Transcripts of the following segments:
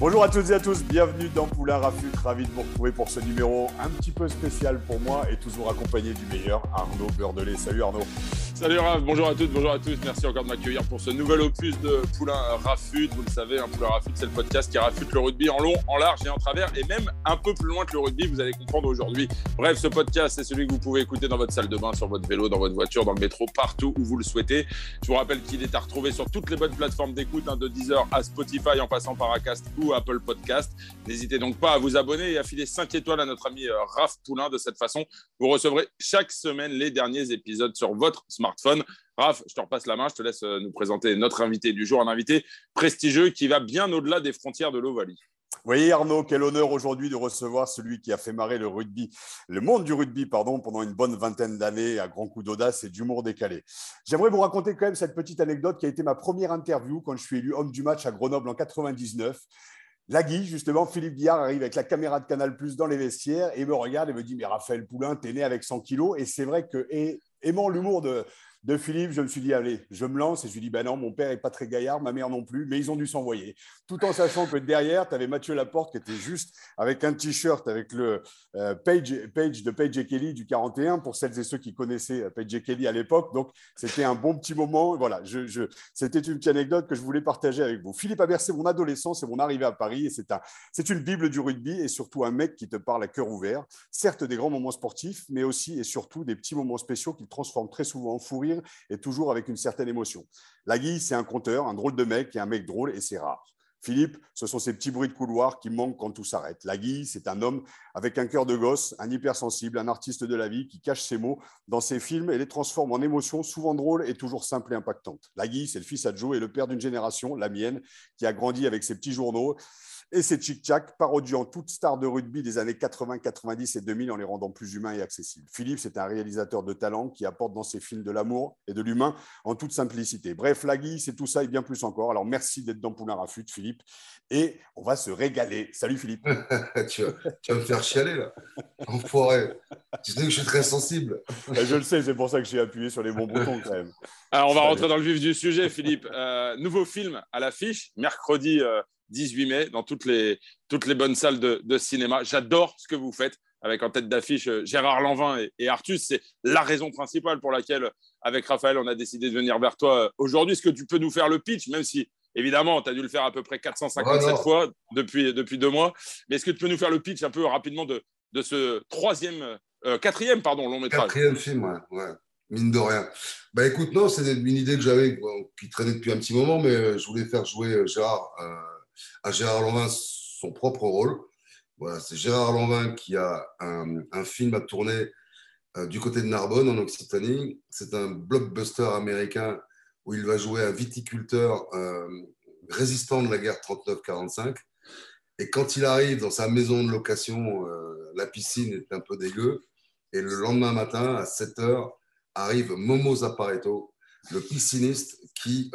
Bonjour à toutes et à tous, bienvenue dans Poulain Rafut, ravi de vous retrouver pour ce numéro un petit peu spécial pour moi et toujours accompagné du meilleur Arnaud Beurdelet. Salut Arnaud. Salut Raph, bonjour à toutes, bonjour à tous. Merci encore de m'accueillir pour ce nouvel opus de Poulain Rafut. Vous le savez, un Poulain Rafut, c'est le podcast qui rafute le rugby en long, en large et en travers, et même un peu plus loin que le rugby, vous allez comprendre aujourd'hui. Bref, ce podcast, c'est celui que vous pouvez écouter dans votre salle de bain, sur votre vélo, dans votre voiture, dans le métro, partout où vous le souhaitez. Je vous rappelle qu'il est à retrouver sur toutes les bonnes plateformes d'écoute, hein, de Deezer à Spotify, en passant par Acast ou Apple Podcast. N'hésitez donc pas à vous abonner et à filer 5 étoiles à notre ami euh, Raph Poulain. De cette façon, vous recevrez chaque semaine les derniers épisodes sur votre smartphone. Raph, je te repasse la main, je te laisse euh, nous présenter notre invité du jour, un invité prestigieux qui va bien au-delà des frontières de l'Ovalie. Oui Arnaud, quel honneur aujourd'hui de recevoir celui qui a fait marrer le rugby, le monde du rugby pardon, pendant une bonne vingtaine d'années à grands coups d'audace et d'humour décalé. J'aimerais vous raconter quand même cette petite anecdote qui a été ma première interview quand je suis élu homme du match à Grenoble en 99. Lagui, justement, Philippe Guillard arrive avec la caméra de Canal Plus dans les vestiaires et me regarde et me dit Mais Raphaël Poulain, t'es né avec 100 kilos. Et c'est vrai que, aimant l'humour de, de Philippe, je me suis dit, allez, je me lance. Et je lui dis, ben non, mon père n'est pas très gaillard, ma mère non plus, mais ils ont dû s'envoyer. Tout en sachant que derrière, tu avais Mathieu Laporte qui était juste avec un t-shirt avec le euh, page, page de Page et Kelly du 41, pour celles et ceux qui connaissaient euh, Page et Kelly à l'époque. Donc, c'était un bon petit moment. Voilà, c'était une petite anecdote que je voulais partager avec vous. Philippe Habert, c'est mon adolescence et mon arrivée à Paris. C'est, un, c'est une bible du rugby et surtout un mec qui te parle à cœur ouvert. Certes, des grands moments sportifs, mais aussi et surtout des petits moments spéciaux qu'il transforme très souvent en fou rire et toujours avec une certaine émotion. Lagui, c'est un conteur, un drôle de mec et un mec drôle et c'est rare. Philippe, ce sont ces petits bruits de couloir qui manquent quand tout s'arrête. Lagui, c'est un homme avec un cœur de gosse, un hypersensible, un artiste de la vie qui cache ses mots dans ses films et les transforme en émotions souvent drôles et toujours simples et impactantes. Lagui, c'est le fils à Joe et le père d'une génération, la mienne, qui a grandi avec ses petits journaux et ses chic-chac, parodiant toute star de rugby des années 80, 90 et 2000 en les rendant plus humains et accessibles. Philippe, c'est un réalisateur de talent qui apporte dans ses films de l'amour et de l'humain en toute simplicité. Bref, Lagui, c'est tout ça et bien plus encore. Alors merci d'être dans Poulain Rafut, Philippe, et on va se régaler. Salut Philippe. tu, vas, tu, vas, me faire chialer là, enfoiré. Tu sais que je suis très sensible. je le sais, c'est pour ça que j'ai appuyé sur les bons boutons quand même. Alors on va rentrer dans le vif du sujet, Philippe. Euh, nouveau film à l'affiche, mercredi. Euh 18 mai dans toutes les, toutes les bonnes salles de, de cinéma. J'adore ce que vous faites avec en tête d'affiche Gérard Lanvin et, et Artus. C'est la raison principale pour laquelle, avec Raphaël, on a décidé de venir vers toi aujourd'hui. Est-ce que tu peux nous faire le pitch, même si évidemment, tu as dû le faire à peu près 457 oh fois depuis, depuis deux mois. Mais est-ce que tu peux nous faire le pitch un peu rapidement de, de ce troisième, euh, quatrième pardon, long métrage? Quatrième film, ouais. ouais. Mine de rien. Bah écoute, non, c'est une idée que j'avais, qui traînait depuis un petit moment, mais je voulais faire jouer Gérard. À Gérard Lanvin son propre rôle. Voilà, c'est Gérard Lanvin qui a un, film à tourner euh, du côté de Narbonne, en Occitanie. C'est un blockbuster américain où il va jouer un viticulteur euh, résistant de la guerre 39-45. Et quand il arrive dans sa maison de location, euh, la piscine est un peu dégueu. Et le lendemain matin, à 7 h, arrive Momo Zapparetto, le pisciniste qui,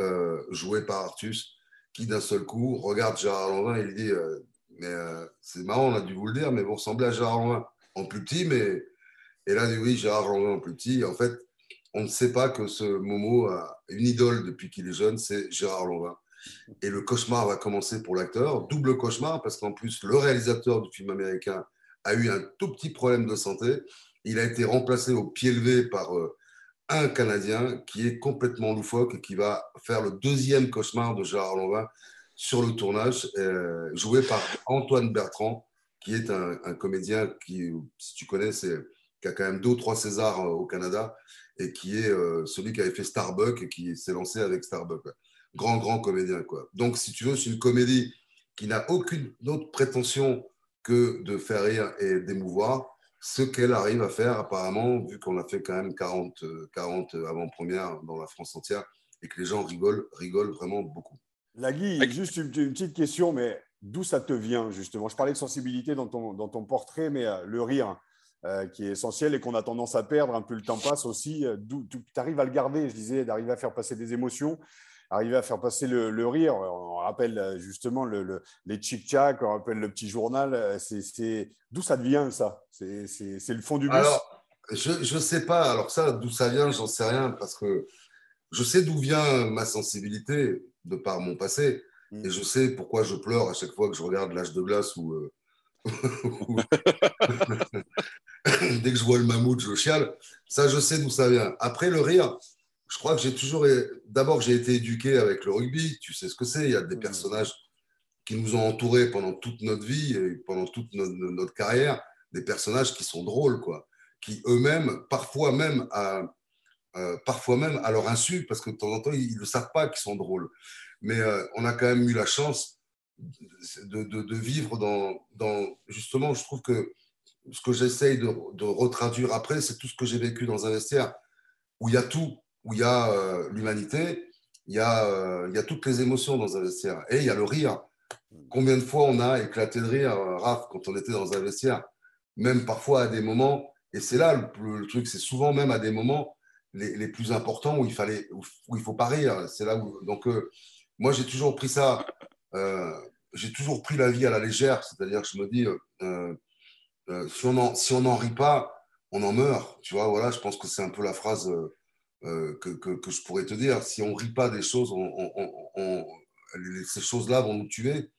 joué par Artus, qui d'un seul coup regarde Gérard Lanvin et lui dit euh, Mais euh, c'est marrant, on a dû vous le dire, mais vous ressemblez à Gérard Lanvin en plus petit. Mais... Et là, il dit Oui, Gérard Lanvin en plus petit. en fait, on ne sait pas que ce Momo a une idole depuis qu'il est jeune, c'est Gérard Lanvin. Et le cauchemar va commencer pour l'acteur. Double cauchemar, parce qu'en plus, le réalisateur du film américain a eu un tout petit problème de santé. Il a été remplacé au pied levé par. Euh, un Canadien qui est complètement loufoque et qui va faire le deuxième cauchemar de Gérard Lanvin sur le tournage, euh, joué par Antoine Bertrand, qui est un, comédien qui, si tu connais, c'est, qui a quand même deux ou trois Césars euh, au Canada et qui est euh, celui qui avait fait Starbuck et qui s'est lancé avec Starbuck. Grand, grand comédien. Quoi. Donc, si tu veux, c'est une comédie qui n'a aucune autre prétention que de faire rire et d'émouvoir ce qu'elle arrive à faire apparemment, vu qu'on a fait quand même 40, 40 avant-premières dans la France entière et que les gens rigolent, rigolent vraiment beaucoup. Lagui, juste une, petite question, mais d'où ça te vient justement? Je parlais de sensibilité dans ton, dans ton portrait, mais euh, le rire euh, qui est essentiel et qu'on a tendance à perdre, un peu le temps passe aussi, euh, d'où tu arrives à le garder, je disais, d'arriver à faire passer des émotions arriver à faire passer le, rire. On rappelle euh, justement le, les chic-chac, on rappelle le petit journal. Euh, c'est, D'où ça vient, ça? C'est, le fond du bus? Alors, je ne sais pas. Alors ça, d'où ça vient, j'en sais rien, parce que je sais d'où vient ma sensibilité de par mon passé. Mm. Et je sais pourquoi je pleure à chaque fois que je regarde l'âge de glace ou... Euh, dès que je vois le mammouth, je chiale. Ça, je sais d'où ça vient. Après, le rire, je crois que j'ai toujours. D'abord, j'ai été éduqué avec le rugby. Tu sais ce que c'est. Il y a des personnages qui nous ont entourés pendant toute notre vie et pendant toute notre, carrière. Des personnages qui sont drôles, quoi. Qui eux-mêmes, parfois même à, euh, parfois même à leur insu, parce que de temps en temps, ils ne savent pas qu'ils sont drôles. Mais euh, on a quand même eu la chance de, de, vivre dans, dans, Justement, je trouve que ce que j'essaye de, de, retraduire après, c'est tout ce que j'ai vécu dans un vestiaire où il y a tout où il y a euh, l'humanité, il, y a, euh, y a toutes les émotions dans un vestiaire. Et il y a le rire. Combien de fois on a éclaté de rire, euh, Raph, quand on était dans un vestiaire? Même parfois à des moments, et c'est là le, truc, c'est souvent même à des moments les, les, plus importants où il fallait, où, faut pas rire. C'est là où, donc, moi, j'ai toujours pris ça, j'ai toujours pris la vie à la légère, c'est-à-dire que je me dis, si on n'en rit pas, on en meurt. Tu vois, voilà, je pense que c'est un peu la phrase que, que, je pourrais te dire. Si on ne rit pas des choses, on, ces choses-là vont nous tuer.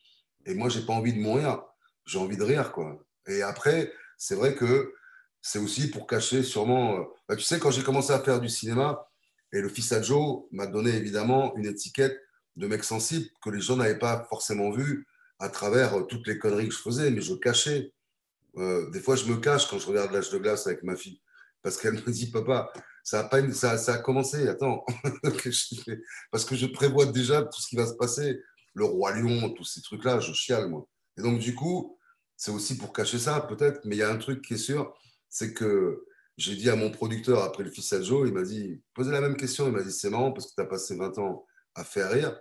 Et moi, j'ai pas envie de mourir. J'ai envie de rire, quoi. Et après, c'est vrai que c'est aussi pour cacher sûrement. Euh, bah, tu sais, quand j'ai commencé à faire du cinéma, et le fils à Joe m'a donné évidemment une étiquette de mec sensible que les gens n'avaient pas forcément vu à travers euh, toutes les conneries que je faisais, mais je cachais. des fois, je me cache quand je regarde l'âge de glace avec ma fille, parce qu'elle me dit, papa, ça a, pas ça, a commencé, attends, parce que je prévois déjà tout ce qui va se passer, le roi lion, tous ces trucs-là, je chiale, moi. Et donc, du coup, c'est aussi pour cacher ça, peut-être, mais il y a un truc qui est sûr, c'est que j'ai dit à mon producteur, après le fils à Joe, il m'a dit, posez la même question, il m'a dit, c'est marrant parce que tu as passé 20 ans à faire rire.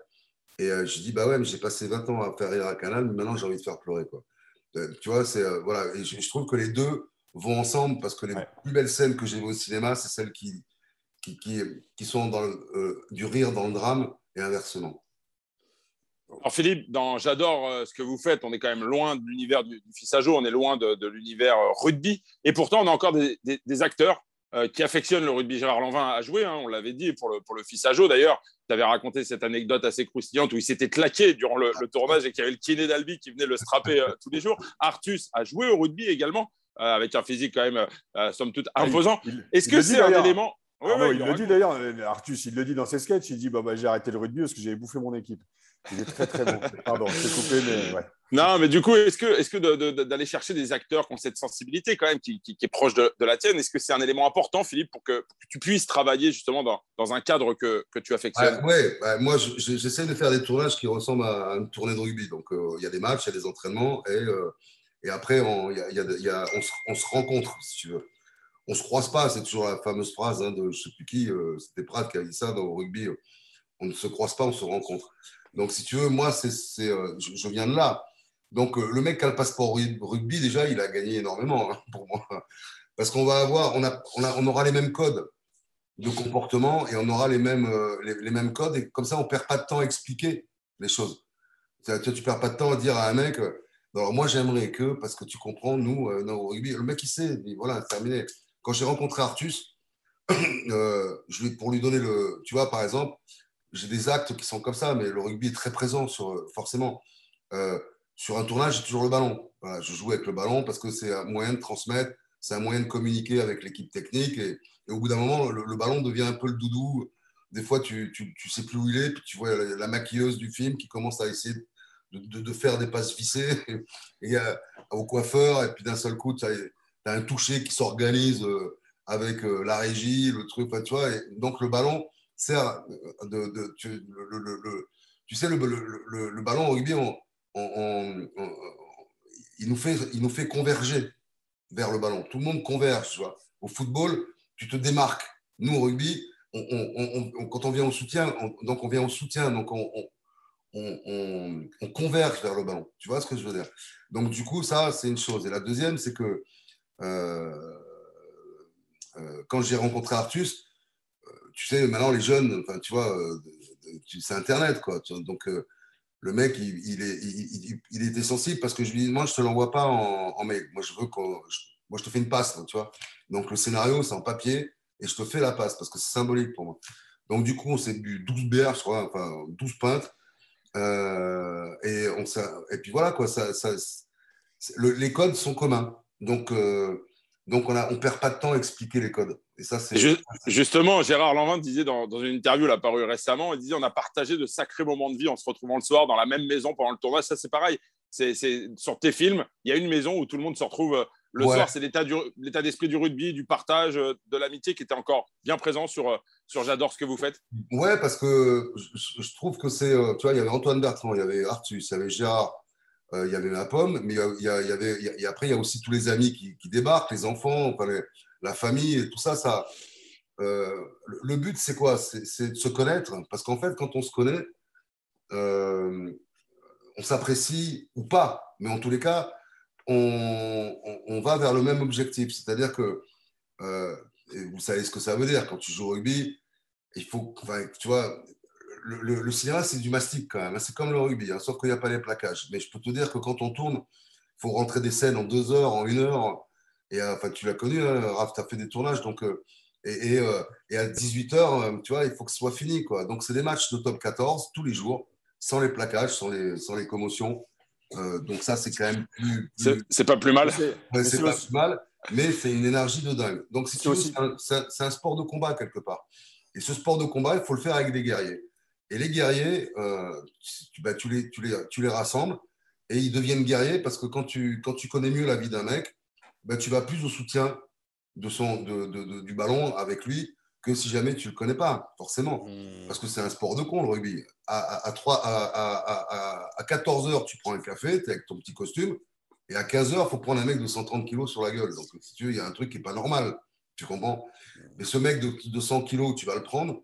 Et euh, j'ai dit, bah ouais, mais j'ai passé 20 ans à faire rire à Canal, mais maintenant j'ai envie de faire pleurer, quoi. Euh, tu vois, c'est, euh, voilà, et je, trouve que les deux, vont ensemble parce que les plus belles scènes que j'ai vues au cinéma, c'est celles qui, qui, qui, sont dans euh, du rire dans le drame et inversement. Alors Philippe, dans j'adore euh, ce que vous faites. On est quand même loin de l'univers du, fils à jour, on est loin de, l'univers euh, rugby, et pourtant on a encore des, des, acteurs qui affectionnent le rugby. Gérard Lanvin a joué, hein, on l'avait dit pour le, pour le fils à jour d'ailleurs. Tu avais raconté cette anecdote assez croustillante où il s'était claqué durant le, tournage et qu'il y avait le kiné d'Albi qui venait le strapper tous les jours. Artus a joué au rugby également. Euh, avec un physique quand même, euh, euh, somme toute, ah, imposant. Est-ce que c'est un élément il, le dit d'ailleurs, Artus, il le dit dans ses sketchs, il dit bah, bah, j'ai arrêté le rugby parce que j'avais bouffé mon équipe. Il est très très bon. Pardon, je coupé, mais ouais. Non, mais du coup, est-ce que, est que d'aller chercher des acteurs qui ont cette sensibilité quand même, qui, qui, est proche de, la tienne, est-ce que c'est un élément important, Philippe, pour que, tu puisses travailler justement dans, dans un cadre que, que tu affectionnes? Oui, bah, moi j'essaie de faire des tournages qui ressemblent à une tournée de rugby. Donc il y a des matchs, il y a des entraînements et et après, on, se, rencontre, si tu veux. On se croise pas, c'est toujours la fameuse phrase hein, de je sais plus qui, euh, c'était Pratt qui a dit ça dans le rugby. Euh, on ne se croise pas, on se rencontre. Donc, si tu veux, moi, euh, je, viens de là. Donc, le mec qui a le passeport rugby, déjà, il a gagné énormément hein, pour moi. Parce qu'on va avoir, on, aura les mêmes codes de comportement et on aura les mêmes, les, mêmes codes. Et comme ça, on ne perd pas de temps à expliquer les choses. Tu ne perds pas de temps à dire à un mec, alors moi, j'aimerais que, parce que tu comprends, nous, euh, au rugby, le mec, il sait, voilà, terminé. Quand j'ai rencontré Artus, euh, pour lui donner le. Tu vois, par exemple, j'ai des actes qui sont comme ça, mais le rugby est très présent, sur, forcément. Euh, sur un tournage, j'ai toujours le ballon. je joue avec le ballon parce que c'est un moyen de transmettre, c'est un moyen de communiquer avec l'équipe technique. Et, au bout d'un moment, le, ballon devient un peu le doudou. Des fois, tu ne sais plus où il est, puis tu vois la, la, maquilleuse du film qui commence à essayer de, faire des passes vissées et, euh, au coiffeur, et puis d'un seul coup, tu as, un toucher qui s'organise euh, avec euh, la régie, le truc, tu vois, et donc le ballon sert de. tu, le, tu, sais, le, ballon au rugby, il, nous fait, il nous fait converger. vers le ballon. Tout le monde converge. Tu vois. Au football, tu te démarques. Nous, au rugby, quand on vient au soutien, donc on vient au soutien, donc on, converge vers le ballon. Tu vois ce que je veux dire? Donc, du coup, ça, c'est une chose. Et la deuxième, c'est que euh, euh, quand j'ai rencontré Artus, euh, tu sais, maintenant, les jeunes, enfin, tu vois, c'est Internet, quoi. Donc, le mec, il, est, était sensible parce que je lui dis, moi, je te l'envoie pas en, mail. Moi, je veux que, moi, je te fais une passe, tu vois. Donc, le scénario, c'est en papier et je te fais la passe parce que c'est symbolique pour moi. Donc, du coup, on s'est bu 12 bières, enfin, 12 pintes. Euh, et, on, et puis voilà, quoi, ça, ça les codes sont communs. Donc, euh, donc on ne on perd pas de temps à expliquer les codes. Et ça, c'est. Justement, Gérard Lanvin disait dans, dans, une interview là, parue récemment, il disait on a partagé de sacrés moments de vie en se retrouvant le soir dans la même maison pendant le tournoi. Ça, c'est pareil. C'est sur tes films, il y a une maison où tout le monde se retrouve euh, le soir. C'est l'état d'esprit du rugby, du partage, euh, de l'amitié qui était encore bien présent sur, euh, sur J'adore ce que vous faites. Ouais, parce que je, trouve que c'est. Tu vois, il y avait Antoine Bertrand, il y avait Artus, il y avait Gérard. il y avait la pomme, mais il y, avait, après, il y a aussi tous les amis qui, qui débarquent, les enfants, enfin, la famille et tout ça, ça euh, le but, c'est quoi C'est de se connaître. Parce qu'en fait, quand on se connaît, euh, on s'apprécie ou pas. Mais en tous les cas, on, va vers le même objectif. C'est-à-dire que, euh, vous savez ce que ça veut dire, quand tu joues au rugby, il faut, tu vois, le, cinéma, c'est du mastic quand même. C'est comme le rugby, hein, sauf qu'il n'y a pas les plaquages. Mais je peux te dire que quand on tourne, il faut rentrer des scènes en deux heures, en une heure. Et euh, enfin, tu l'as connu, hein, Raph, tu as fait des tournages. Donc, et, euh, et, à 18h, tu vois, il faut que ce soit fini. Quoi. Donc, c'est des matchs de top 14 tous les jours, sans les plaquages, sans les, sans les commotions. Donc, ça, c'est quand même plus. C'est pas plus mal. C'est pas plus mal, mais c'est une énergie de dingue. Donc, c'est aussi... un, un, sport de combat quelque part. Et ce sport de combat, il faut le faire avec des guerriers. Et les guerriers, tu, bah, tu, les, tu, les, tu les rassembles et ils deviennent guerriers parce que quand tu, quand tu connais mieux la vie d'un mec, ben, tu vas plus au soutien de son, de, du ballon avec lui que si jamais tu ne le connais pas, forcément. Hmm. Parce que c'est un sport de con, le rugby. À, à, 3, à, à 14 heures, tu prends un café, tu es avec ton petit costume, et à 15 heures, il faut prendre un mec de 130 kilos sur la gueule. Donc, si tu veux, il y a un truc qui n'est pas normal. Tu comprends? Mais ce mec de, de 100 kilos, tu vas le prendre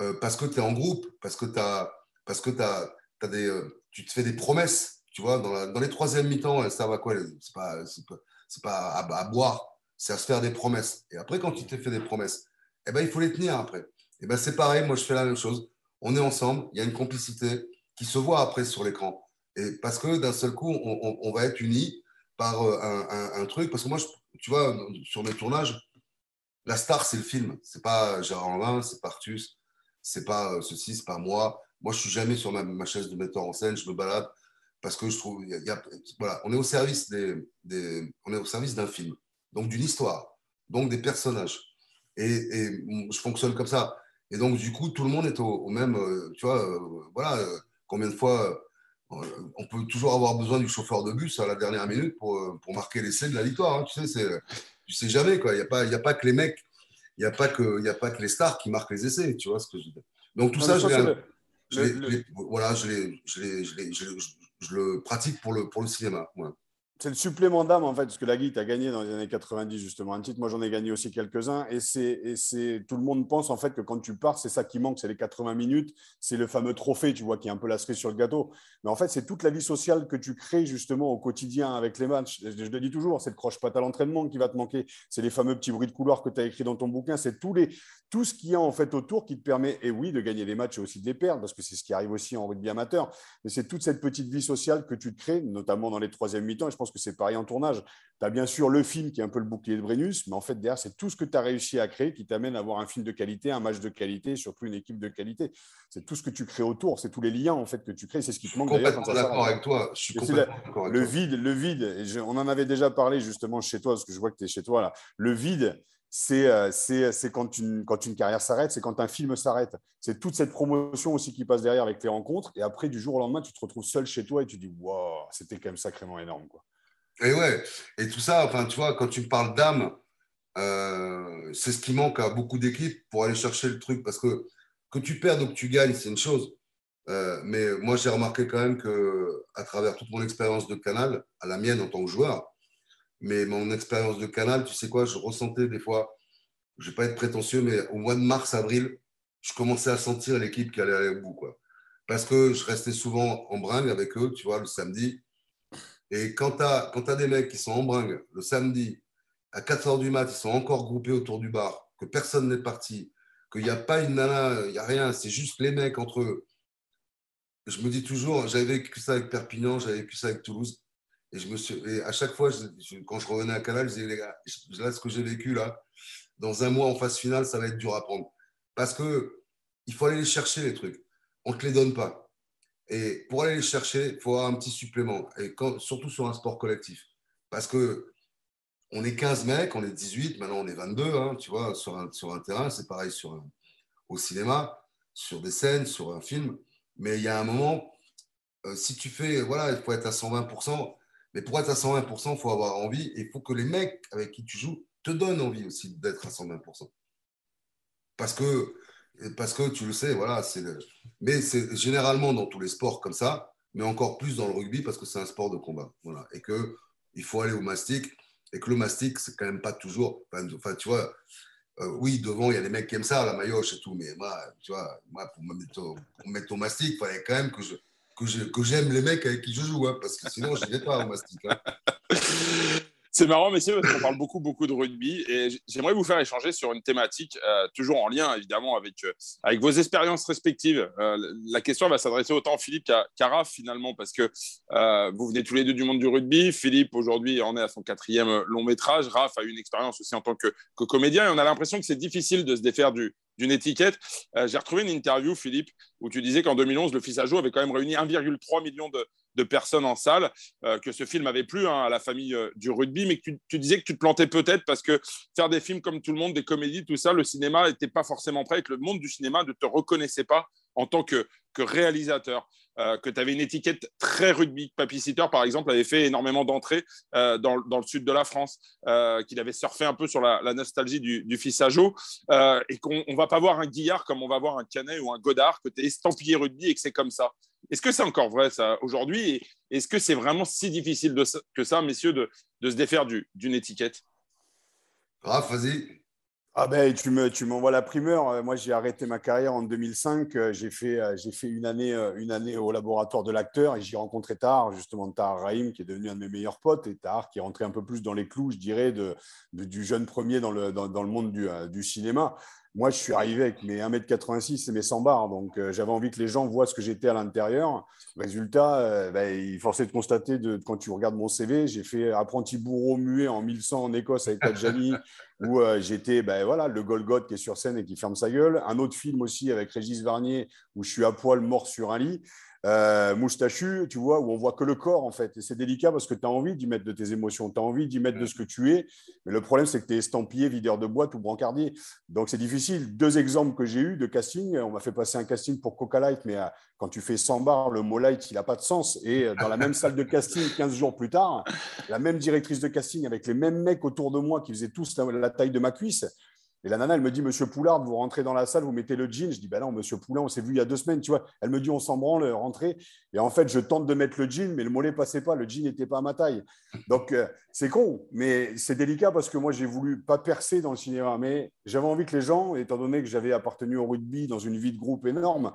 euh, parce que tu es en groupe, parce que, as, parce que as, as des, euh, tu te fais des promesses. Tu vois, dans, dans les troisièmes mi-temps, ça va quoi C'est pas, pas c'est pas à, boire, c'est à se faire des promesses. Et après, quand tu t'es fait des promesses, eh ben, il faut les tenir après. Eh ben, c'est pareil, moi je fais la même chose. On est ensemble, il y a une complicité qui se voit après sur l'écran. Et parce que d'un seul coup, on, va être unis par euh, un, truc. Parce que moi, tu vois, sur mes tournages, la star, c'est le film. C'est pas Gérard Lanvin, c'est pas Artus, c'est pas euh, ceci, c'est pas moi. Moi, je suis jamais sur ma, chaise de metteur en scène, je me balade parce que je trouve, voilà, on est au service des, on est au service d'un film, donc d'une histoire, donc des personnages, et, je fonctionne comme ça. Et donc du coup, tout le monde est au, même, euh, tu vois, euh, voilà, euh, combien de fois on peut toujours avoir besoin du chauffeur de bus à la dernière minute pour, pour marquer l'essai de la victoire. Hein, tu sais, tu sais jamais quoi. Il n'y a pas, a pas que les mecs, il n'y a pas que, il a pas que les stars qui marquent les essais. Tu vois ce que je veux dire. Donc tout ça, je, voilà, je je, je le pratique pour le, pour le cinéma. C'est le supplément d'âme, en fait, parce que la Guide a gagné dans les années 90, justement, un titre. Moi, j'en ai gagné aussi quelques-uns. Et c'est tout le monde pense, en fait, que quand tu pars, c'est ça qui manque, c'est les 80 minutes. C'est le fameux trophée, tu vois, qui est un peu la cerise sur le gâteau. Mais en fait, c'est toute la vie sociale que tu crées, justement, au quotidien avec les matchs. Je, le dis toujours, c'est le croche-patte à l'entraînement qui va te manquer. C'est les fameux petits bruits de couloir que tu as écrit dans ton bouquin. C'est tous les, tout ce qu'il y a, en fait, autour qui te permet, et oui, de gagner des matchs et aussi de les perdre, parce que c'est ce qui arrive aussi en rugby amateur. Mais c'est toute cette petite vie sociale que tu te crées, notamment dans les troisième mi-temps. Et je pense que c'est pareil en tournage tu as bien sûr le film qui est un peu le bouclier de Brennus, mais en fait, derrière, c'est tout ce que tu as réussi à créer qui t'amène à avoir un film de qualité, un match de qualité, et surtout une équipe de qualité. C'est tout ce que tu crées autour, c'est tous les liens en fait que tu crées. C'est ce qui te manque d'ailleurs. Complètement d'accord avec toi. Je suis complètement Le vide, le vide. Et on en avait déjà parlé justement chez toi, parce que je vois que tu es chez toi là. Le vide, c'est euh, quand une, quand une carrière s'arrête, c'est quand un film s'arrête. C'est toute cette promotion aussi qui passe derrière avec les rencontres. Et après, du jour au lendemain, tu te retrouves seul chez toi et tu dis Waouh, c'était quand même sacrément énorme. Et ouais, et tout ça, enfin, tu vois, quand tu parles d'âme, euh, c'est ce qui manque à beaucoup d'équipes pour aller chercher le truc. Parce que que tu perds ou que tu gagnes, c'est une chose. Euh, mais moi, j'ai remarqué quand même que, à travers toute mon expérience de canal, à la mienne en tant que joueur, Mais mon expérience de canal, tu sais quoi, je ressentais des fois, je ne vais pas être prétentieux, mais au mois de mars, avril, je commençais à sentir l'équipe qui allait aller au bout. Quoi. Parce que je restais souvent en bringue avec eux, tu vois, le samedi. Et quand tu as, des mecs qui sont en bringue le samedi, à 4 h du mat, ils sont encore groupés autour du bar, que personne n'est parti, qu'il n'y a pas une nana, il n'y a rien, c'est juste les mecs entre eux. Je me dis toujours, j'avais vécu ça avec Perpignan, j'avais vécu ça avec Toulouse. Et, je me suis, et à chaque fois, quand je revenais à Canal, je disais, les gars, là, ce que j'ai vécu là, dans un mois en phase finale, ça va être dur à prendre. Parce que il faut aller les chercher, les trucs. On ne te les donne pas. Et pour aller les chercher, il faut avoir un petit supplément. Et surtout sur un sport collectif. Parce que on est 15 mecs, on est 18, maintenant on est 22, hein, tu vois, sur un, terrain, c'est pareil sur au cinéma, sur des scènes, sur un film. Mais il y a un moment, euh, si tu fais, voilà, il faut être à 120%, mais pour être à 120%, il faut avoir envie et il faut que les mecs avec qui tu joues te donnent envie aussi d'être à 120%. Parce que, parce que tu le sais, voilà, c'est mais c'est généralement dans tous les sports comme ça, mais encore plus dans le rugby parce que c'est un sport de combat. Voilà. Et qu'il faut aller au mastic et que le mastic, c'est quand même pas toujours. Enfin, tu vois, euh, oui, devant, il y a des mecs qui aiment ça, la maillotche et tout, mais moi, tu vois, moi, pour me mettre au, mettre au mastic, il fallait quand même que je que j'aime les mecs avec qui je joue, hein, parce que sinon, je n'y vais pas au mastic. Hein. C'est marrant, messieurs, parce qu'on parle beaucoup, beaucoup de rugby. Et j'aimerais vous faire échanger sur une thématique, euh, toujours en lien, évidemment, avec, euh, avec vos expériences respectives. Euh, la question va s'adresser autant à Philippe qu'à Raph, finalement, parce que vous venez tous les deux du monde du rugby. Philippe, aujourd'hui, en est à son quatrième long métrage. Raph a eu une expérience aussi en tant que, que comédien. Et on a l'impression que c'est difficile de se défaire du, d'une étiquette. J'ai retrouvé une interview, Philippe, où tu disais qu'en 2011, le Fils à jour avait quand même réuni 1,3 million de, de personnes en salle, euh, que ce film avait plu hein, à la famille euh, du rugby, mais que tu, disais que tu te plantais peut-être parce que faire des films comme tout le monde, des comédies, tout ça, le cinéma n'était pas forcément prêt et que le monde du cinéma ne te reconnaissait pas en tant que réalisateur. Euh, que tu avais une étiquette très rugby. Papy Sitter, par exemple, avait fait énormément d'entrées dans, dans, le sud de la France, qu'il avait surfé un peu sur la, nostalgie du, du fils à Joe, et qu'on ne va pas voir un Guillard comme on va voir un Canet ou un Godard, que tu es estampillé rugby et que c'est comme ça. Est-ce que c'est encore vrai ça aujourd'hui? Est-ce que c'est vraiment si difficile que ça, messieurs, de, se défaire d'une étiquette? Raph, vas-y. Ah ben, tu me, tu m'envoies la primeur. Euh, moi, j'ai arrêté ma carrière en 2005. Euh, j'ai fait, euh, j'ai fait une année, une année au laboratoire de l'acteur et j'ai rencontré Tahar, justement Tahar Rahim, qui est devenu un de mes meilleurs potes et Tahar qui est rentré un peu plus dans les clous, je dirais, de, du jeune premier dans le, dans, le monde du, du cinéma. Moi, je suis arrivé avec mes 1m86 et mes 100 bars, donc j'avais envie que les gens voient ce que j'étais à l'intérieur. Résultat, euh, ben, il de constater, quand tu regardes mon CV, j'ai fait apprenti bourreau muet en 1100 en Écosse avec Tadjani, où euh, j'étais ben, voilà, le Golgoth qui est sur scène et qui ferme sa gueule. Un autre film aussi avec Régis Varnier, où je suis à poil mort sur un lit euh, moustachu, tu vois, où on voit que le corps, en fait. Et c'est délicat parce que tu as envie d'y mettre de tes émotions, tu as envie d'y mettre de ce que tu es. Mais le problème, c'est que tu es estampillé, videur de boîte ou brancardier. Donc, c'est difficile. Deux exemples que j'ai eu de casting. On m'a fait passer un casting pour Coca Light, mais euh, quand tu fais 100 bars, le mot light, il n'a pas de sens. Et euh, dans la même salle de casting, 15 jours plus tard, la même directrice de casting avec les mêmes mecs autour de moi qui faisaient tous la taille de ma cuisse. Et la nana, elle me dit, Monsieur Poulard, vous rentrez dans la salle, vous mettez le jean. Je dis, ben non, Monsieur Poulard, on s'est vu il y a deux semaines, tu vois. Elle me dit, on s'en branle, rentrez. Et en fait, je tente de mettre le jean, mais le mollet passait pas. Le jean n'était pas à ma taille. Donc, euh, c'est con, mais c'est délicat parce que moi, j'ai voulu pas percer dans le cinéma, mais j'avais envie que les gens, étant donné que j'avais appartenu au rugby dans une vie de groupe énorme,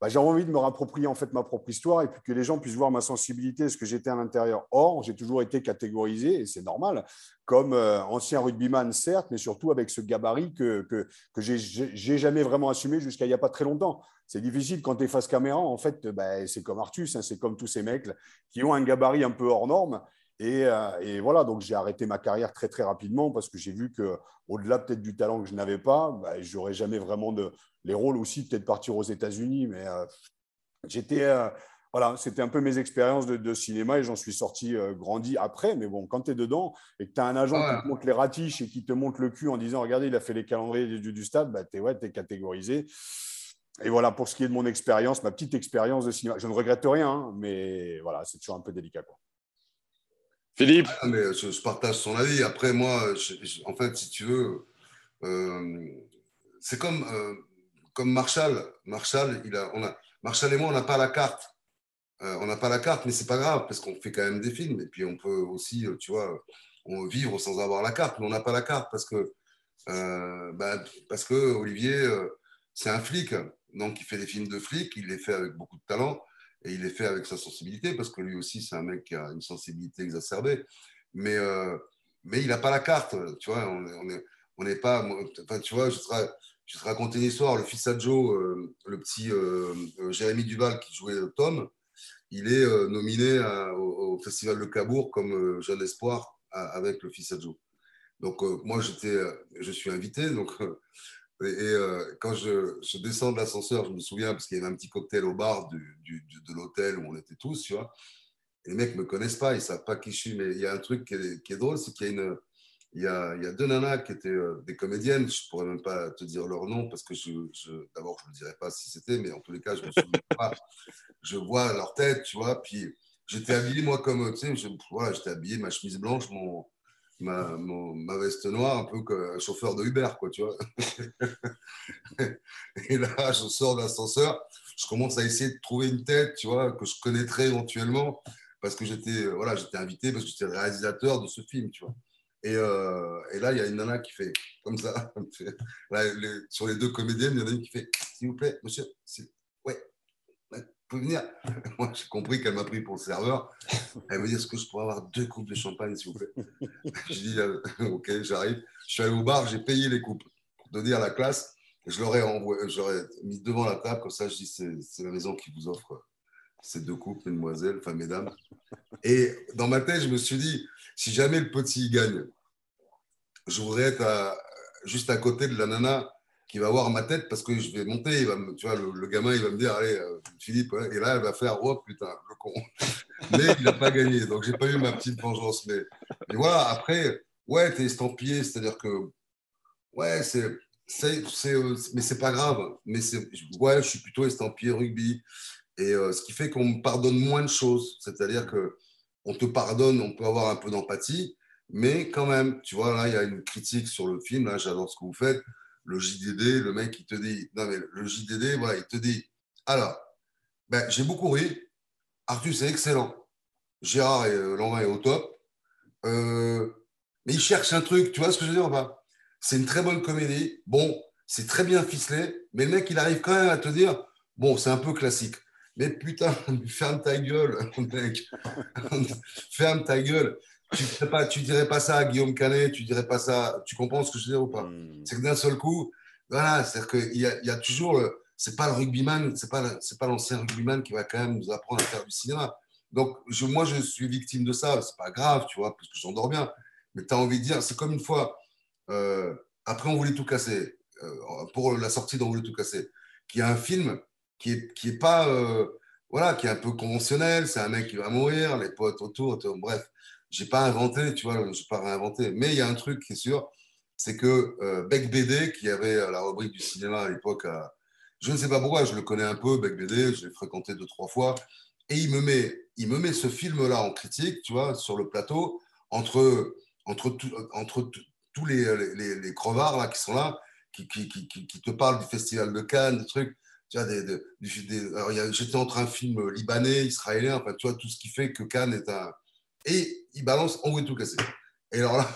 bah, j'ai envie de me rapproprier en fait ma propre histoire et puis que les gens puissent voir ma sensibilité, ce que j'étais à l'intérieur. Or, j'ai toujours été catégorisé, et c'est normal, comme euh, ancien rugbyman, certes, mais surtout avec ce gabarit que, que, que j'ai jamais vraiment assumé jusqu'à il n'y a pas très longtemps. C'est difficile quand tu es face caméra, en fait, bah, c'est comme Artus, hein, c'est comme tous ces mecs qui ont un gabarit un peu hors norme euh, et, voilà, donc j'ai arrêté ma carrière très très rapidement parce que j'ai vu que au-delà peut-être du talent que je n'avais pas, bah, j'aurais jamais vraiment de les rôles aussi peut-être partir aux États-Unis, mais euh, j'étais euh, voilà, c'était un peu mes expériences de, cinéma et j'en suis sorti grandi après. Mais bon, quand tu es dedans et que tu as un agent qui te montre les ratiches et qui te montre le cul en disant Regardez, il a fait les calendriers du, du stade, bah, tu es, ouais, es, catégorisé. Et voilà pour ce qui est de mon expérience, ma petite expérience de cinéma. Je ne regrette rien, hein, mais voilà, c'est toujours un peu délicat. Quoi. Philippe ah, mais je, partage son avis. Après, moi, en fait, si tu veux, euh, c'est comme, euh, comme Marshall. Marshall, on a, Marshall et moi, on n'a pas la carte. Euh, on n'a pas la carte, mais c'est pas grave parce qu'on fait quand même des films. Et puis, on peut aussi, tu vois, vivre sans avoir la carte, mais on n'a pas la carte parce que, euh, bah, parce que Olivier, euh, c'est un flic, donc il fait des films de flic, il les fait avec beaucoup de talent et il les fait avec sa sensibilité parce que lui aussi, c'est un mec qui a une sensibilité exacerbée, mais, euh, mais il n'a pas la carte, tu vois, on n'est on est pas, enfin, tu vois, je te, je te raconte une histoire, le fils à Joe, le petit Jérémy Duval qui jouait Tom, il est nominé au, Festival de Cabourg comme jeune espoir avec le fils Adjo. Donc, euh, moi, euh, je suis invité. Donc, euh, et, quand je, je, descends de l'ascenseur, je me souviens, parce qu'il y avait un petit cocktail au bar du, de l'hôtel où on était tous, tu vois. Et les mecs ne me connaissent pas, ils ne savent pas qui je suis. Mais il y a un truc qui est, drôle, c'est qu'il y a une. Il y, a, il y a, deux nanas qui étaient des comédiennes, je ne pourrais même pas te dire leur nom parce que je, je d'abord je ne dirais pas si c'était, mais en tous les cas je me souviens pas. Je vois leur tête, tu vois, puis J'étais habillé, moi, comme, tu sais, voilà, j'étais habillé, ma chemise blanche, mon, ma, ma, veste noire, un peu comme un chauffeur de Uber, quoi, tu vois. et là, je sors de l'ascenseur, je commence à essayer de trouver une tête, tu vois, que je connaîtrais éventuellement, parce que j'étais, voilà, j'étais invité, parce que j'étais réalisateur de ce film, tu vois. Et, euh, et, là, il y a une nana qui fait comme ça. sur les deux comédiennes, il y en a une qui fait S'il vous plaît, monsieur, pouvez venir Moi, j'ai compris qu'elle m'a pris pour le serveur. Elle me dit Est-ce que je pourrais avoir deux coupes de champagne, s'il vous plaît? Je dis euh, Ok, j'arrive. Je suis allé au bar, j'ai payé les coupes. Pour te dire la classe, je l'aurais mis devant la table, comme ça, je dis C'est la maison qui vous offre ces deux coupes, mesdemoiselles, enfin mesdames. Et dans ma tête, je me suis dit Si jamais le petit gagne, je voudrais être juste à côté de la nana qui va voir ma tête parce que je vais monter. Tu vois, le, gamin, il va me dire, allez, euh, Philippe, et là, elle va faire, oh putain, le con. mais il n'a pas gagné, donc j'ai pas eu ma petite vengeance. Mais, voilà, après, ouais, tu es estampillé, c'est-à-dire que, ouais, c'est. c'est, euh, mais c'est pas grave. Mais c'est, ouais, je suis plutôt estampillé rugby. Et euh, ce qui fait qu'on me pardonne moins de choses. C'est-à-dire que on te pardonne, on peut avoir un peu d'empathie, mais quand même, tu vois, là, il y a une critique sur le film. Là, j'adore ce que vous faites le JDD, le mec, il te dit, non mais le JDD, voilà, il te dit, alors, ben, j'ai beaucoup ri, Arthur, c'est excellent, Gérard et euh, est au top, euh, mais il cherche un truc, tu vois ce que je veux dire pas? C'est une très bonne comédie, bon, c'est très bien ficelé, mais le mec, il arrive quand même à te dire, bon, c'est un peu classique. Mais putain, ferme ta gueule, mec. ferme ta gueule tu ne pas, tu dirais pas ça à Guillaume Canet, tu dirais pas ça. Tu comprends ce que je veux dire ou pas? Hmm. C'est que d'un seul coup, voilà, c'est-à-dire qu'il y, y a toujours. C'est pas le rugbyman, c'est pas, c'est pas l'ancien rugbyman qui va quand même nous apprendre à faire du cinéma. Donc, je, moi, je suis victime de ça. C'est pas grave, tu vois, parce que j'endors bien. Mais tu as envie de dire, c'est comme une fois, euh, après, on voulait tout casser. Euh, pour la sortie d'On voulait tout casser. Qui a un film qui est, qui est pas. Euh, voilà, qui est un peu conventionnel. C'est un mec qui va mourir, les potes autour, bref j'ai pas inventé, tu vois, j'ai pas réinventé. Mais il y a un truc qui est sûr, c'est que euh, Beck BD, qui avait la rubrique du cinéma à l'époque, je ne sais pas pourquoi, je le connais un peu, Beck BD, je l'ai fréquenté deux, trois fois, et il me met, il me met ce film-là en critique, tu vois, sur le plateau, entre, entre, entre tous les, les, crevards là, qui sont là, qui, qui, qui, te parlent du festival de Cannes, des trucs. Tu vois, j'étais entre un film libanais, israélien, enfin, tu vois, tout ce qui fait que Cannes est un, et il balance en tout cassé. Et alors là,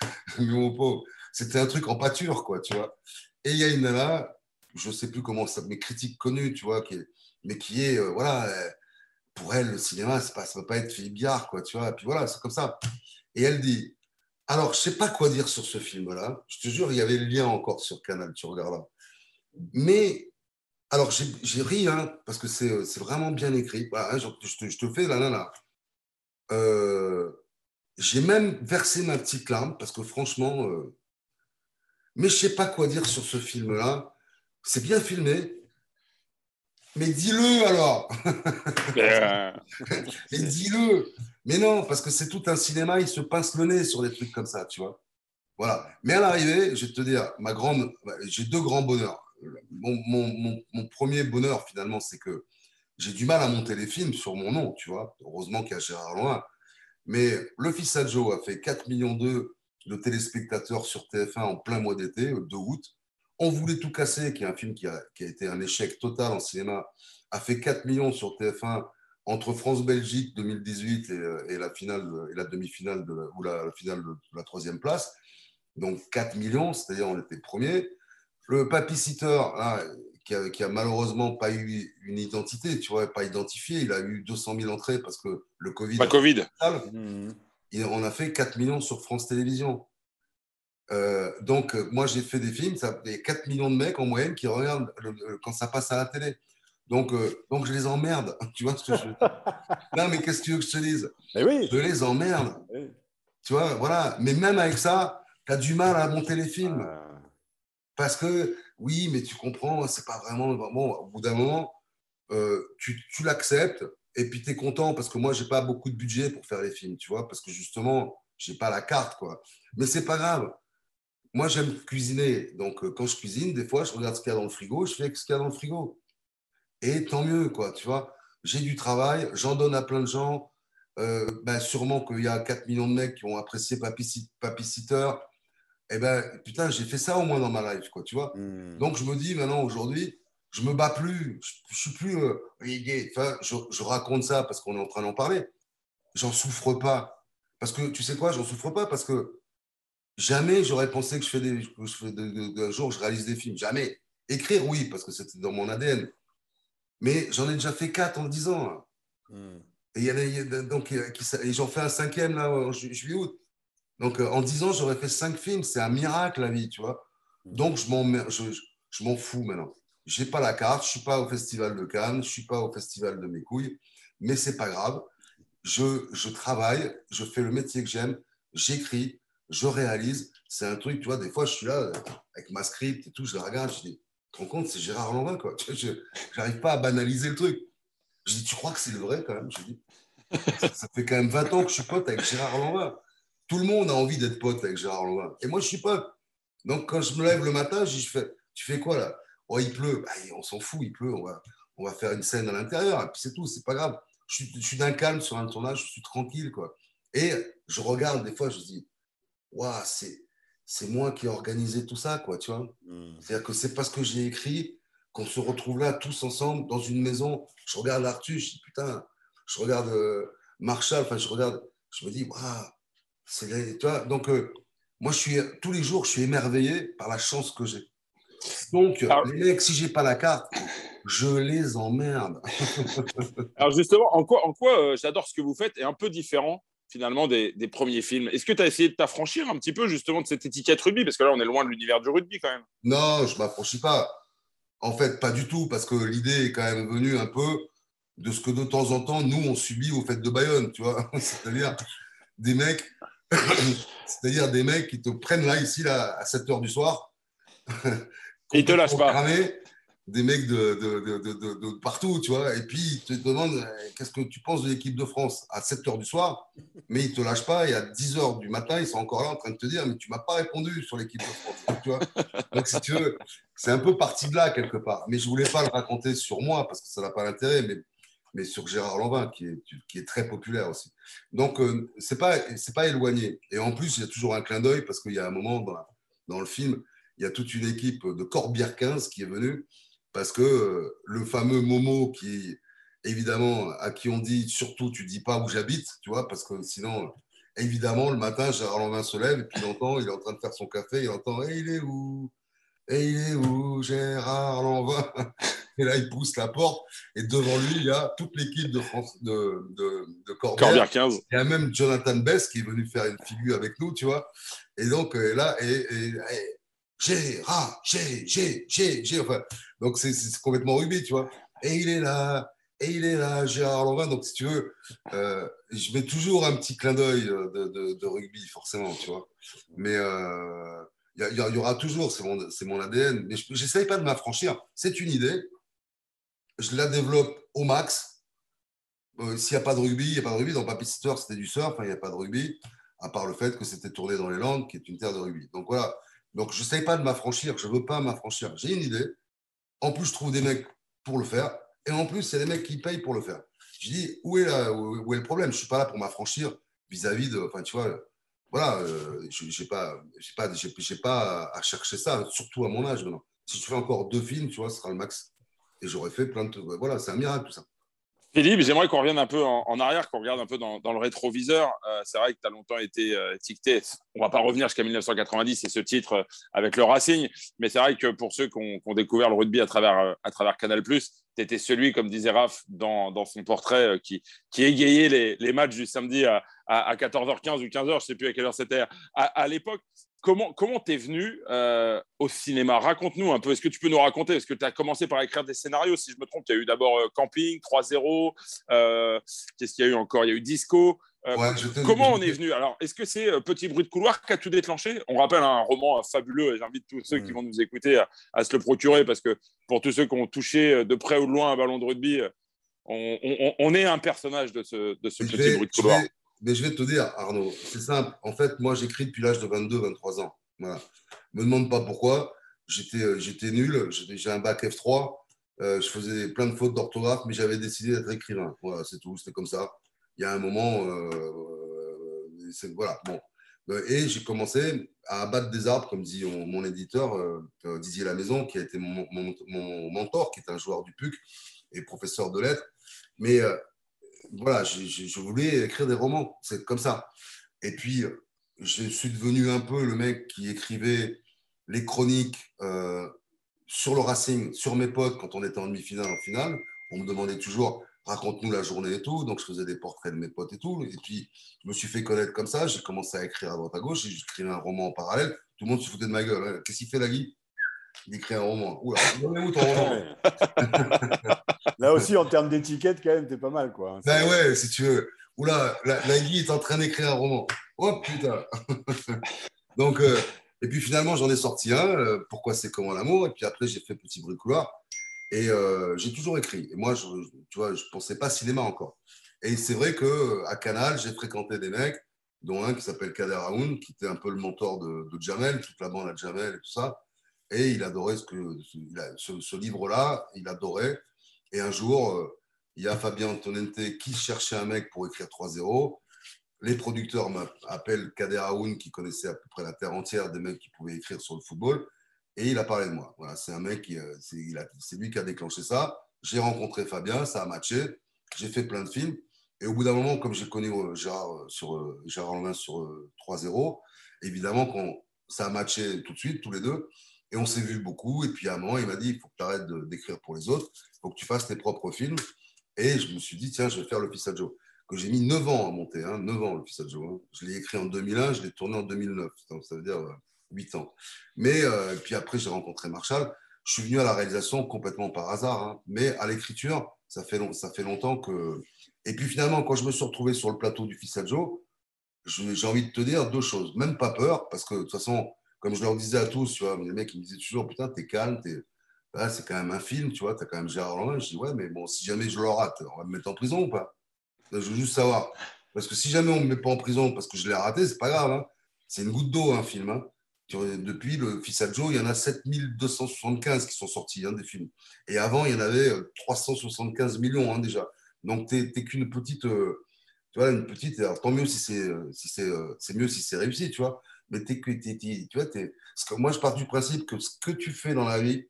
mon pauvre, c'était un truc en pâture, quoi, tu vois. Et il y a une nana, je ne sais plus comment ça, mais critique connue, tu vois, mais qui est, euh, voilà, euh, pour elle, le cinéma, ça ne peut pas être Philippe Biard, quoi, tu vois. Et puis voilà, c'est comme ça. Et elle dit, alors, je sais pas quoi dire sur ce film-là. Je te jure, il y avait le lien encore sur Canal, tu regardes Mais, alors, j'ai ri, hein, parce que c'est vraiment bien écrit. Voilà, je, te, je, te, fais la nana. Euh, j'ai même versé ma petite larme parce que franchement, euh, mais je sais pas quoi dire sur ce film-là. C'est bien filmé, mais dis-le alors. mais dis-le. Mais non, parce que c'est tout un cinéma, il se pince le nez sur des trucs comme ça, tu vois. Voilà. Mais à l'arrivée, je vais te dire, ma grande, j'ai deux grands bonheurs. mon premier bonheur, finalement, c'est que j'ai du mal à monter les films sur mon nom, tu vois. Heureusement qu'il y a Gérard Loin. Mais Le Fils à Joe a fait 4 millions de téléspectateurs sur TF1 en plein mois d'été, 2 août. On voulait tout casser, qui est un film qui a, été un échec total en cinéma, a fait 4 millions sur TF1 entre France-Belgique 2018 et, la finale et la demi-finale ou la, finale de la troisième place. Donc 4 millions, c'est-à-dire on était premier. Le papy sitter, qui, a, malheureusement pas eu une identité, tu vois, pas identifié, il a eu 200 000 entrées parce que le Covid. Pas Covid. Et on a fait 4 millions sur France Télévisions. Euh, donc, moi, j'ai fait des films, ça, il y a 4 millions de mecs en moyenne qui regardent quand ça passe à la télé. Donc, euh, donc je les emmerde. Tu vois ce que je veux Non, mais qu'est-ce que tu veux que je te dise? Oui. Je les emmerde. Tu vois, voilà. Mais même avec ça, tu as du mal à monter les films. Ah. Parce que, oui, mais tu comprends, c'est pas vraiment. Bon, au bout d'un moment, euh, tu, l'acceptes et puis tu es content parce que moi, j'ai pas beaucoup de budget pour faire les films, tu vois, parce que justement, j'ai pas la carte, quoi. Mais c'est pas grave. Moi, j'aime cuisiner. Donc, euh, quand je cuisine, des fois, je regarde ce qu'il y a dans le frigo, je fais ce qu'il y a dans le frigo. Et tant mieux, quoi, tu vois. J'ai du travail, j'en donne à plein de gens. Euh, ben, sûrement qu'il y a 4 millions de mecs qui ont apprécié Papy, Papy Sitter. Eh ben, putain, j'ai fait ça au moins dans ma life, quoi, tu vois. Hmm. Donc, je me dis maintenant, aujourd'hui, je me bats plus. Je, suis plus. Euh, enfin, je, je, raconte ça parce qu'on est en train d'en parler. J'en souffre pas. Parce que, tu sais quoi, j'en souffre pas parce que jamais j'aurais pensé que je fais des. un jour, je réalise des films. Jamais. Écrire, oui, parce que c'était dans mon ADN. Mais j'en ai déjà fait quatre en dix ans. Hmm. Et, y donc, et j'en fais un cinquième là, en juillet-août. Donc en dix ans, j'aurais fait cinq films. C'est un miracle la vie, tu vois. Hmm. Donc je m'en, je, je m'en fous maintenant. Je n'ai pas la carte, je ne suis pas au festival de Cannes, je ne suis pas au festival de mes couilles, mais c'est pas grave. Je, je, travaille, je fais le métier que j'aime, j'écris, je réalise. C'est un truc, tu vois, des fois, je suis là avec ma script et tout, je la regarde, je dis, te rends compte, c'est Gérard Lanvin, quoi. Je n'arrive pas à banaliser le truc. Je dis, tu crois que c'est le vrai quand même? Je dis, ça fait quand même 20 ans que je suis pote avec Gérard Lanvin. Tout le monde a envie d'être pote avec Gérard Lanvin. Et moi, je suis pote. Donc, quand je me lève le matin, je dis, fais, tu fais quoi là? Oh, Il pleut. Bah, on s'en fout, il pleut. On va, on va faire une scène à l'intérieur. Et puis c'est tout, c'est pas grave. Je suis, je suis d'un calme sur un tournage, je suis tranquille. quoi. Et je regarde des fois, je dis, waouh, c'est c'est moi qui ai organisé tout ça, quoi, tu vois. Hmm. C'est-à-dire que c'est parce que j'ai écrit qu'on se retrouve là tous ensemble dans une maison. Je regarde Arthur, je dis putain, je regarde euh, Marshall, enfin je regarde, je me dis waouh, tu vois. Donc euh, moi je suis tous les jours, je suis émerveillé par la chance que j'ai. Donc les mecs, si j'ai pas la carte, je les emmerde. Alors justement, en quoi, en quoi euh, j'adore ce que vous faites est un peu différent finalement des, premiers films? Est-ce que tu as essayé de t'affranchir un petit peu justement de cette étiquette rugby? Parce que là, on est loin de l'univers du rugby quand même. Non, je ne m'affranchis pas. En fait, pas du tout, parce que l'idée est quand même venue un peu de ce que de temps en temps, nous, on subit au fait de Bayonne, tu vois. C'est-à-dire des mecs, c'est-à-dire des mecs qui te prennent là, ici, là, à 7 h du soir. Et ils te lâchent pas des mecs de, de, partout, tu vois. Et puis, ils te demandent euh, qu'est-ce que tu penses de l'équipe de France à 7 h du soir, mais ils ne te lâchent pas. Et à 10 h du matin, ils sont encore là en train de te dire Mais tu ne m'as pas répondu sur l'équipe de France. Tu vois Donc, si tu veux, c'est un peu parti de là, quelque part. Mais je voulais pas le raconter sur moi parce que ça n'a pas d'intérêt, mais, mais sur Gérard Lanvin, qui est, qui est très populaire aussi. Donc, euh, ce n'est pas, éloigné. Et en plus, il y a toujours un clin d'œil parce qu'il y a un moment dans, le film, il y a toute une équipe de Corbière 15 qui est venue parce que euh, le fameux Momo qui, évidemment, à qui on dit surtout tu dis pas où j'habite, tu vois, parce que sinon, évidemment, le matin, Gérard Lanvin se lève et puis il entend, il est en train de faire son café, il entend Et il est où? Et il est où Gérard Lanvin Et là, il pousse la porte et devant lui, il y a toute l'équipe de France de, de, de Corbière. 15. Il y a même Jonathan Bess qui est venu faire une figure avec nous, tu vois. Et donc, euh, là, et, et Gérard, G, G, G, G. Enfin, donc, c'est complètement rugby, tu vois. Et il est là, et il est là, Gérard Lanvin. Donc, si tu veux, euh, je mets toujours un petit clin d'œil de, de, rugby, forcément, tu vois. Mais euh, il y, y, aura toujours, c'est mon, mon ADN. Mais je n'essaye pas de m'affranchir. C'est une idée. Je la développe au max. Euh, s'il n'y a pas de rugby, il n'y a pas de rugby. Dans Papy Sister, c'était du surf, il n'y a pas de rugby, à part le fait que c'était tourné dans les Landes, qui est une terre de rugby. Donc voilà, donc, je n'essaye pas de m'affranchir, je ne veux pas m'affranchir. J'ai une idée. En plus, je trouve des mecs pour le faire. Et en plus, c'est des mecs qui payent pour le faire. Je dis, où est, le problème? Je ne suis pas là pour m'affranchir vis-à-vis de. Enfin, tu vois, voilà, euh, je n'ai pas, pas, pas à chercher ça, surtout à mon âge maintenant. Si je fais encore deux films, tu vois, ce sera le max. Et j'aurais fait plein de. Voilà, c'est un miracle tout ça. Philippe, j'aimerais qu'on revienne un peu en, arrière, qu'on regarde un peu dans, le rétroviseur. Euh, c'est vrai que tu as longtemps été euh, étiqueté. On va pas revenir jusqu'à 1990 et ce titre euh, avec le Racing, mais c'est vrai que pour ceux qui ont, découvert le rugby à travers, travers Canal, tu étais celui, comme disait Raph dans, son portrait, qui, qui égayait les, matchs du samedi à, 14h15 ou 15h, je ne sais plus à quelle heure c'était à l'époque comment comment t'es venu euh, au cinéma? Raconte-nous un peu. Est-ce que tu peux nous raconter? Est-ce que tu as commencé par écrire des scénarios Si je me trompe, il y a eu d'abord euh, Camping, 3-0. Euh, qu'est-ce qu'il y a eu encore? Il y a eu Disco. comment on est venu? Alors, est-ce que c'est Petit bruit de couloir qui a tout déclenché? On rappelle un roman fabuleux et j'invite tous ceux qui vont nous écouter à, se le procurer parce que pour tous ceux qui ont touché de près ou de loin un ballon de rugby, on, est un personnage de ce, de ce petit bruit de couloir. Mais je vais te dire, Arnaud, c'est simple. En fait, moi, j'écris depuis l'âge de 22, 23 ans. Voilà. Me demande pas pourquoi. J'étais, euh, nul. J'ai un bac F3. Euh, je faisais plein de fautes d'orthographe, mais j'avais décidé d'être écrivain. Voilà, c'est tout. C'était comme ça. Il y a un moment, euh, voilà. Bon. Et j'ai commencé à abattre des arbres, comme dit mon, éditeur, Didier Lamaison, qui a été mon, mon, mentor, qui est un joueur du PUC et professeur de lettres. Mais voilà, je, voulais écrire des romans, c'est comme ça. Et puis, je suis devenu un peu le mec qui écrivait les chroniques euh, sur le Racing, sur mes potes quand on était en demi-finale, en finale. On me demandait toujours raconte-nous la journée et tout. Donc, je faisais des portraits de mes potes et tout. Et puis, je me suis fait connaître comme ça. J'ai commencé à écrire à droite à gauche. J'ai écrit un roman en parallèle. Tout le monde se foutait de ma gueule. Qu'est-ce qu'il fait, la Écrit un roman. Oula, où ton roman? Là aussi, en termes d'étiquette, quand même, t'es pas mal, quoi. Ben ouais, si tu veux. Oula, la, la Guy est en train d'écrire un roman. Oh putain Donc, euh, et puis finalement, j'en ai sorti un, euh, Pourquoi c'est comment l'amour, et puis après, j'ai fait Petit bruit couloir, et euh, j'ai toujours écrit. Et moi, je, tu vois, je pensais pas cinéma encore. Et c'est vrai qu'à Canal, j'ai fréquenté des mecs, dont un qui s'appelle Kader Aoun, qui était un peu le mentor de, de, Jamel, toute la bande à Jamel et tout ça. Et il adorait ce, livre-là, il adorait. Et un jour, euh, il y a Fabien Antonente qui cherchait un mec pour écrire 3-0. Les producteurs m'appellent Kader Aoun, qui connaissait à peu près la terre entière des mecs qui pouvaient écrire sur le football. Et il a parlé de moi. Voilà, c'est un mec, euh, c'est lui qui a déclenché ça. J'ai rencontré Fabien, ça a matché. J'ai fait plein de films. Et au bout d'un moment, comme j'ai connu euh, Gérard sur Gérard sur 3-0, évidemment, quand ça a matché tout de suite, tous les deux. Et on s'est vu beaucoup. Et puis à un moment, il m'a dit il faut que tu arrêtes d'écrire pour les autres faut que tu fasses tes propres films. Et je me suis dit, tiens, je vais faire le Fils Joe, que j'ai mis 9 ans à monter, hein, 9 ans le Fils Joe. Je l'ai écrit en 2001, je l'ai tourné en 2009, donc ça veut dire 8 euh, ans. Mais euh, puis après, j'ai rencontré Marshall. Je suis venu à la réalisation complètement par hasard, hein. mais à l'écriture, ça fait, long, ça fait longtemps que. Et puis finalement, quand je me suis retrouvé sur le plateau du Fils Joe, j'ai envie de te dire deux choses. Même pas peur, parce que de toute façon, comme je leur disais à tous, tu vois, les mecs ils me disaient toujours, putain, t'es calme, t'es c'est quand même un film, tu vois, tu as quand même Gérard Lanvin. Je dis, ouais, mais bon, si jamais je le rate, on va me mettre en prison ou pas? Je veux juste savoir. Parce que si jamais on ne me met pas en prison parce que je l'ai raté, c'est pas grave. Hein. C'est une goutte d'eau, un film. Hein. Depuis le Fils à Joe, il y en a 7275 qui sont sortis, hein, des films. Et avant, il y en avait 375 euh, millions déjà. Donc, tu n'es qu'une petite. Euh, tu vois, une petite. Tant mieux si c'est euh, si c'est mieux si c'est réussi, tu vois. Mais tu vois, parce moi, je pars du principe que ce que tu fais dans la vie,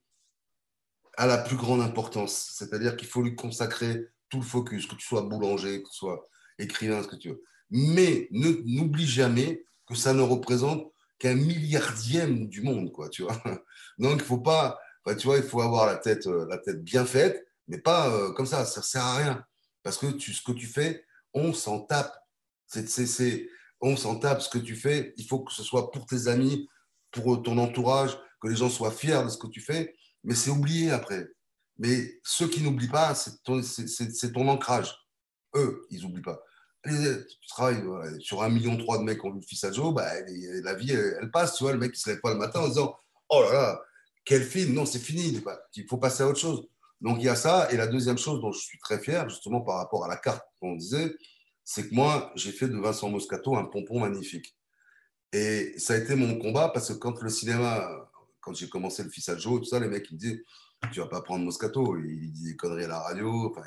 a la plus grande importance. C'est-à-dire qu'il faut lui consacrer tout le focus, que tu sois boulanger, que tu sois écrivain, ce que tu veux. Mais n'oublie jamais que ça ne représente qu'un milliardième du monde, quoi, tu vois. Donc, il faut pas, tu vois, il faut avoir la tête, euh, la tête bien faite, mais pas euh, comme ça, ça sert à rien. Parce que tu, ce que tu fais, on s'en tape. C'est, on s'en tape ce que tu fais. Il faut que ce soit pour tes amis, pour ton entourage, que les gens soient fiers de ce que tu fais mais c'est oublié après. Mais ceux qui n'oublient pas, c'est ton, ancrage. Eux, ils n'oublient pas. tu travailles sur un million trois de mecs qui ont vu le fils à Joe, la vie, elle, passe. Tu vois, le mec, il se lève pas le matin en disant Oh là là, quel film Non, c'est fini. Il faut passer à autre chose. Donc, il y a ça. Et la deuxième chose dont je suis très fier, justement, par rapport à la carte qu'on disait, c'est que moi, j'ai fait de Vincent Moscato un pompon magnifique. Et ça a été mon combat parce que quand le cinéma quand j'ai commencé le fils à Joe, tout ça, les mecs ils me disaient Tu vas pas prendre Moscato. Il dit des conneries à la radio. Enfin,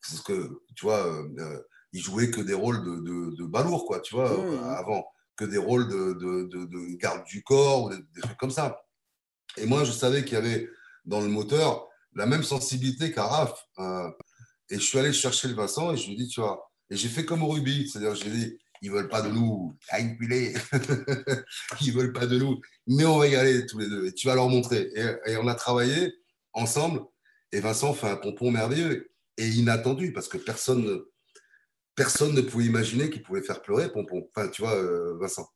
c'est ce que, tu vois, euh, euh, il jouait que des rôles de, de, de balourd, quoi, tu vois, mmh. avant. Que des rôles de, de, garde du corps ou des, trucs comme ça. Et moi, je savais qu'il y avait dans le moteur la même sensibilité qu'à Raph. Euh, Et je suis allé chercher le Vincent et je lui ai dit, tu vois, et j'ai fait comme au rugby, c'est-à-dire, j'ai dit, ils veulent pas de nous, ils ils veulent pas de nous, mais on va y aller tous les deux et tu vas leur montrer. Et, on a travaillé ensemble et Vincent fait un pompon merveilleux et inattendu parce que personne, personne ne pouvait imaginer qu'il pouvait faire pleurer pompon. Enfin, tu vois, euh, Vincent.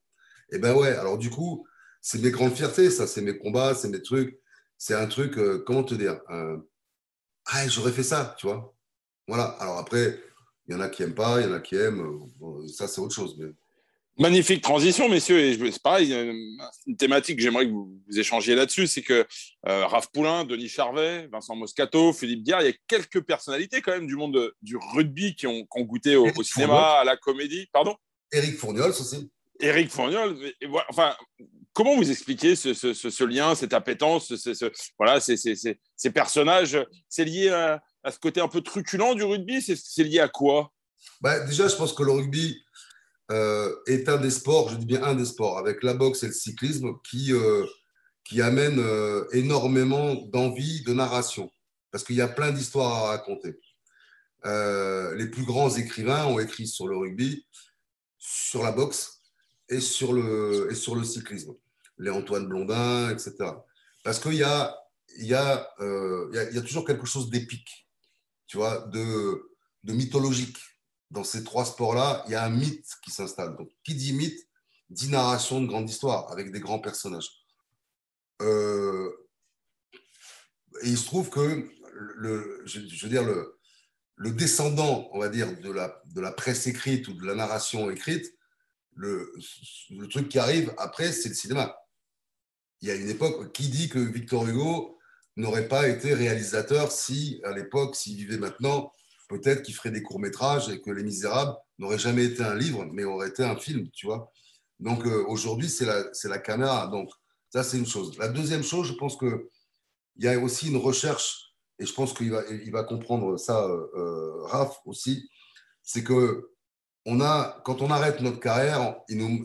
Et ben ouais, alors du coup, c'est mes grandes fiertés, ça, c'est mes combats, c'est mes trucs. C'est un truc, euh, comment te dire euh, Ah, j'aurais fait ça, tu vois. Voilà. Alors après, il y en a qui n'aiment pas, il y en a qui aiment. ça, c'est autre chose. Magnifique transition, messieurs. Et c'est pareil, une thématique que j'aimerais que vous, échangiez là-dessus, c'est que euh, Raph Poulain, Denis Charvet, Vincent Moscato, Philippe Guerre, il y a quelques personnalités quand même du monde du rugby qui ont, goûté au, cinéma, à la comédie. Pardon? Éric Fourniol aussi. Éric Fourniol. Enfin, comment vous expliquez ce, lien, cette appétence, voilà, ces, personnages C'est lié à, à, ce côté un peu truculent du rugby C'est lié à quoi? Bah, Déjà, je pense que le rugby euh, est un des sports, je dis bien un des sports, avec la boxe et le cyclisme, qui, euh, qui amène euh, énormément d'envie, de narration. Parce qu'il y a plein d'histoires à raconter. les plus grands écrivains ont écrit sur le rugby, sur la boxe et sur le, et sur le cyclisme. Les Antoine Blondin, etc. Parce qu'il y a, y, a, il y, a, toujours quelque chose d'épique, tu vois, de, mythologique dans ces trois sports-là, il y a un mythe qui s'installe. Donc, qui dit mythe, dit narration de grande histoire avec des grands personnages. Euh, et il se trouve que, le, je, veux dire, le, le, descendant, on va dire, de la, de la presse écrite ou de la narration écrite, le truc qui arrive après, c'est le cinéma. Il y a une époque, qui dit que Victor Hugo n'aurait pas été réalisateur si, à l'époque, s'il vivait maintenant, peut-être qu'il ferait des courts-métrages et que Les Misérables n'aurait jamais été un livre, mais aurait été un film, tu vois. Donc euh, aujourd'hui, c'est la, la caméra. Donc ça, c'est une chose. La deuxième chose, je pense qu'il y a aussi une recherche, et je pense qu'il va, il va comprendre ça, euh, euh Raph aussi, c'est que on a, quand on arrête notre carrière, il nous,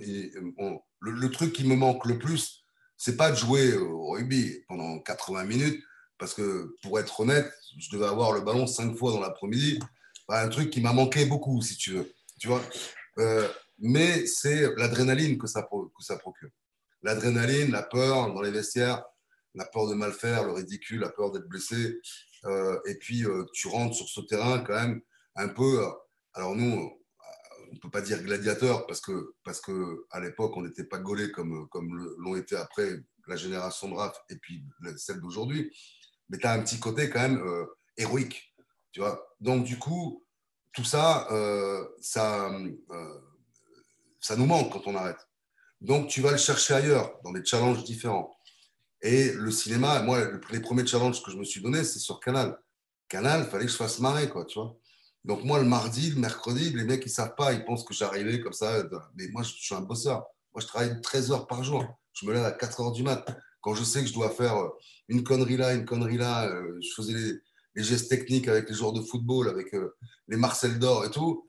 le, le, truc qui me manque le plus, c'est pas de jouer au rugby pendant 80 minutes, parce que pour être honnête, je devais avoir le ballon cinq fois dans l'après-midi. Un truc qui m'a manqué beaucoup, si tu veux. Tu vois euh, mais c'est l'adrénaline que ça, que ça procure. L'adrénaline, la peur dans les vestiaires, la peur de mal faire, le ridicule, la peur d'être blessé. Euh, et puis, euh, tu rentres sur ce terrain quand même un peu. alors, nous, ne peut pas dire gladiateur parce que, parce que à l'époque, on n'était pas gaulé comme, comme l'ont été après la génération de Raph et puis celle d'aujourd'hui mais tu as un petit côté quand même euh, héroïque. Tu vois Donc, du coup, tout ça, euh, ça, euh, ça nous manque quand on arrête. Donc, tu vas le chercher ailleurs, dans des challenges différents. Et le cinéma, moi, les premiers challenges que je me suis donné, c'est sur Canal. Canal, il fallait que je fasse marrer, quoi, tu vois. Donc, moi, le mardi, le mercredi, les mecs, ils savent pas, ils pensent que j'arrivais comme ça. Mais moi, je suis un bosseur. Moi, je travaille 13 heures par jour. Je me lève à 4 heures du mat. Quand je sais que je dois faire une connerie là, une connerie là. Euh, je faisais les, gestes techniques avec les joueurs de football, avec euh, les Marcel d'Or et tout.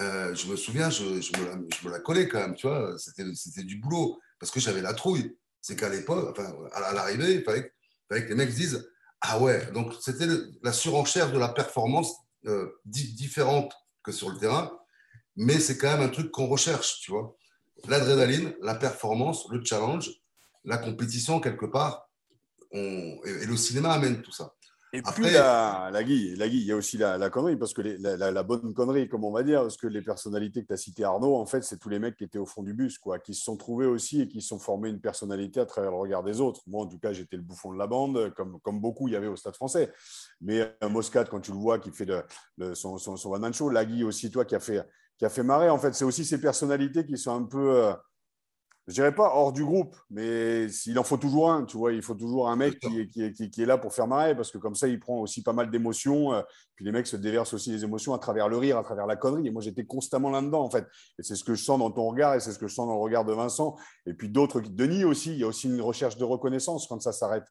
Euh, je me souviens, je, me la, collais quand même, tu vois. C'était du boulot parce que j'avais la trouille. C'est qu'à l'époque, enfin, à l'arrivée, il fallait, que les mecs disent Ah ouais, donc c'était la surenchère de la performance différente que sur le terrain, mais c'est quand même un truc qu'on recherche, tu vois. L'adrénaline, la performance, le challenge, la compétition quelque part, et, le cinéma amène tout ça. Et puis la, la, Guy, la Guy, il y a aussi la, la connerie, parce que la, bonne connerie, comme on va dire, parce que les personnalités que tu as citées, Arnaud, en fait, c'est tous les mecs qui étaient au fond du bus, quoi, qui se sont trouvés aussi et qui se sont formés une personnalité à travers le regard des autres. Moi, en tout cas, j'étais le bouffon de la bande, comme, comme beaucoup il y avait au Stade français. Mais un Moscat, quand tu le vois, qui fait de, son, son, son one-man show, la Guy aussi, toi, qui a fait, qui a fait marrer, en fait, c'est aussi ces personnalités qui sont un peu. Euh, je dirais pas hors du groupe, mais il en faut toujours un, tu vois, il faut toujours un mec qui, qui, qui, est là pour faire marrer, parce que comme ça, il prend aussi pas mal d'émotions, euh, puis les mecs se déversent aussi les émotions à travers le rire, à travers la connerie, et moi j'étais constamment là-dedans, en fait, et c'est ce que je sens dans ton regard, et c'est ce que je sens dans le regard de Vincent, et puis d'autres, Denis aussi, il y a aussi une recherche de reconnaissance quand ça s'arrête.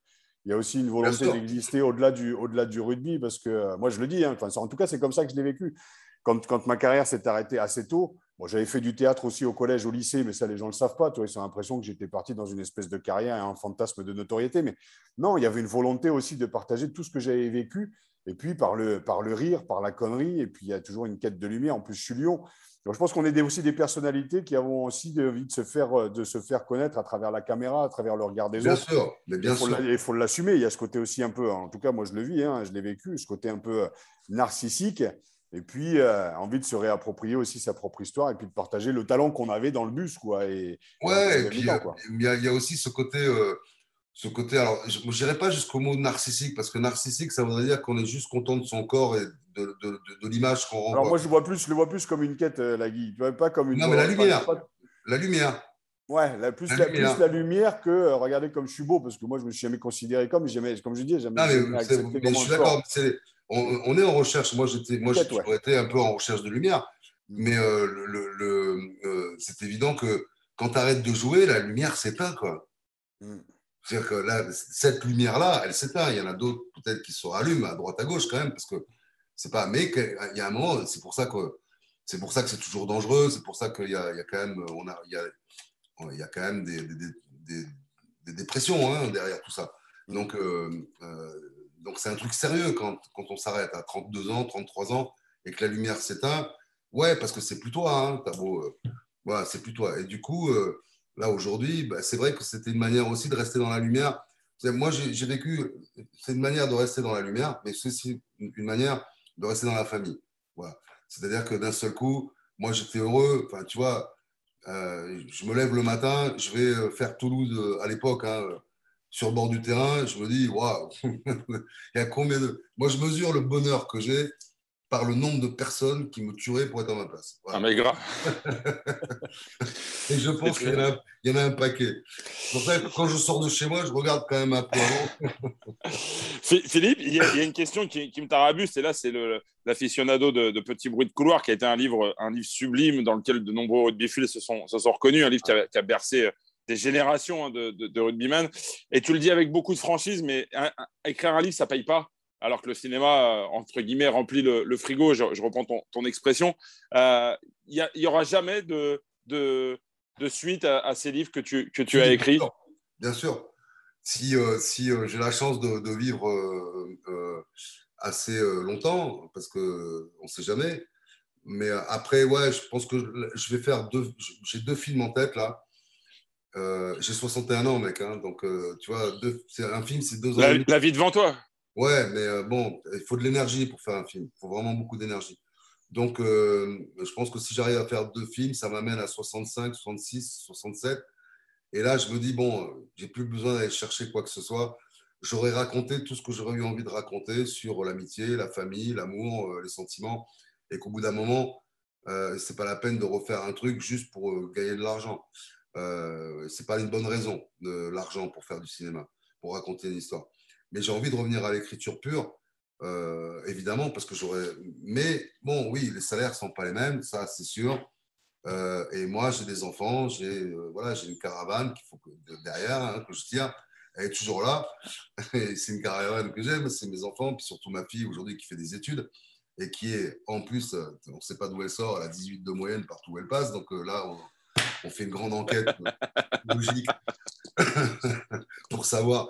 Il y a aussi une volonté d'exister au-delà du, au du rugby, parce que euh, moi je le dis, hein, en tout cas c'est comme ça que je l'ai vécu. Quand, quand ma carrière s'est arrêtée assez tôt, j'avais fait du théâtre aussi au collège, au lycée, mais ça, les gens ne le savent pas. Toi, ils ont l'impression que j'étais parti dans une espèce de carrière et un fantasme de notoriété. Mais non, il y avait une volonté aussi de partager tout ce que j'avais vécu et puis par le, par le rire, par la connerie, et puis il y a toujours une quête de lumière. En plus, je suis Lyon. Donc, je pense qu'on est aussi des personnalités qui avons aussi envie de se faire, de se faire connaître à travers la caméra, à travers le regard des bien autres. Sûr, mais bien sûr, Il faut l'assumer. Il y a ce côté aussi un peu, en tout cas, moi je le vis, hein, je l'ai vécu, ce côté un peu narcissique. Et puis, euh, envie de se réapproprier aussi sa propre histoire et puis de partager le talent qu'on avait dans le bus. Quoi, et, ouais, et puis euh, il y, y, a aussi ce côté, euh, ce côté alors je n'irai pas jusqu'au mot narcissique, parce que narcissique, ça voudrait dire qu'on est juste content de son corps et de, de, de, l'image qu'on renvoie. Alors moi, je, vois plus, je le vois plus comme une quête, la Guy. Pas comme une, non, mais la lumière. La lumière. Ouais, la, plus, la, lumière. plus la lumière que regardez comme je suis beau, parce que moi, je me suis jamais considéré comme, jamais, comme je dis, jamais, jamais accepté mais je suis d'accord on, est en recherche. Moi, j'étais, moi, j'aurais été un peu en recherche de lumière, mais euh, le, euh, c'est évident que quand tu arrêtes de jouer, la lumière s'éteint, quoi. Mm. C'est-à-dire que là, cette lumière-là, elle s'éteint. Il y en a d'autres peut-être qui se rallument à droite à gauche quand même, parce que c'est pas. Mais il y a un moment, c'est pour ça que c'est pour ça que c'est toujours dangereux. C'est pour ça qu'il y, a, quand même, on a, il y a, il y a quand même des, des, dépressions hein, derrière tout ça. Mm. Donc euh, donc c'est un truc sérieux quand, quand on s'arrête à 32 ans, 33 ans et que la lumière s'éteint. Ouais, parce que c'est plus toi, hein, beau, euh, voilà, c'est plus toi. Et du coup, euh, là aujourd'hui, bah, c'est vrai que c'était une manière aussi de rester dans la lumière. Moi, j'ai vécu, c'est une manière de rester dans la lumière, mais c'est aussi une manière de rester dans la famille. Voilà. C'est-à-dire que d'un seul coup, moi j'étais heureux. Enfin, tu vois, euh, je me lève le matin, je vais faire Toulouse à l'époque. Hein, sur le bord du terrain, je me dis, waouh, il y a combien de. Moi, je mesure le bonheur que j'ai par le nombre de personnes qui me tueraient pour être à ma place. Ah, mais grave. Et je pense qu'il y, en a un paquet. Pour ça, quand je sors de chez moi, je regarde quand même un peu avant. Philippe, il y, a, une question qui, me tarabuste, et là, c'est l'aficionado de, de Petits bruits de couloir, qui a été un livre, un livre sublime dans lequel de nombreux rugbyfils se sont, se sont reconnus, un livre qui a bercé des générations hein, de, de, rugbyman. Et tu le dis avec beaucoup de franchise, mais écrire un livre, ça paye pas. Alors que le cinéma, euh, entre guillemets, remplit le, frigo, je, reprends ton, expression. Euh, il n'y aura jamais de, de, suite à, ces livres que tu, que tu as écrits Bien sûr. Si, euh, si j'ai la chance de, vivre assez longtemps, parce qu'on ne sait jamais, mais après, ouais, je pense que je vais faire deux. J'ai deux films en tête là. Euh, j'ai 61 ans, mec. Hein, donc, euh, tu vois, c'est un film, c'est deux ans. La, vie devant toi. Ouais, mais euh, bon, il faut de l'énergie pour faire un film. Il faut vraiment beaucoup d'énergie. Donc, je pense que si j'arrive à faire deux films, ça m'amène à 65, 66, 67. Et là, je me dis, bon, j'ai plus besoin d'aller chercher quoi que ce soit. J'aurais raconté tout ce que j'aurais eu envie de raconter sur l'amitié, la famille, l'amour, les sentiments. Et qu'au bout d'un moment, euh, c'est pas la peine de refaire un truc juste pour gagner de l'argent euh, c'est pas une bonne raison de l'argent pour faire du cinéma, pour raconter une histoire. Mais j'ai envie de revenir à l'écriture pure, euh, évidemment, parce que j'aurais. Mais bon, oui, les salaires sont pas les mêmes, ça c'est sûr. Euh, et moi, j'ai des enfants, j'ai euh, voilà, j'ai une caravane qu'il faut derrière hein, que je tiens. Elle est toujours là. c'est une caravane que j'aime, c'est mes enfants, puis surtout ma fille aujourd'hui qui fait des études et qui est en plus, on ne sait pas d'où elle sort, elle a 18 de moyenne partout où elle passe. Donc là, on, on fait une grande enquête logique pour savoir.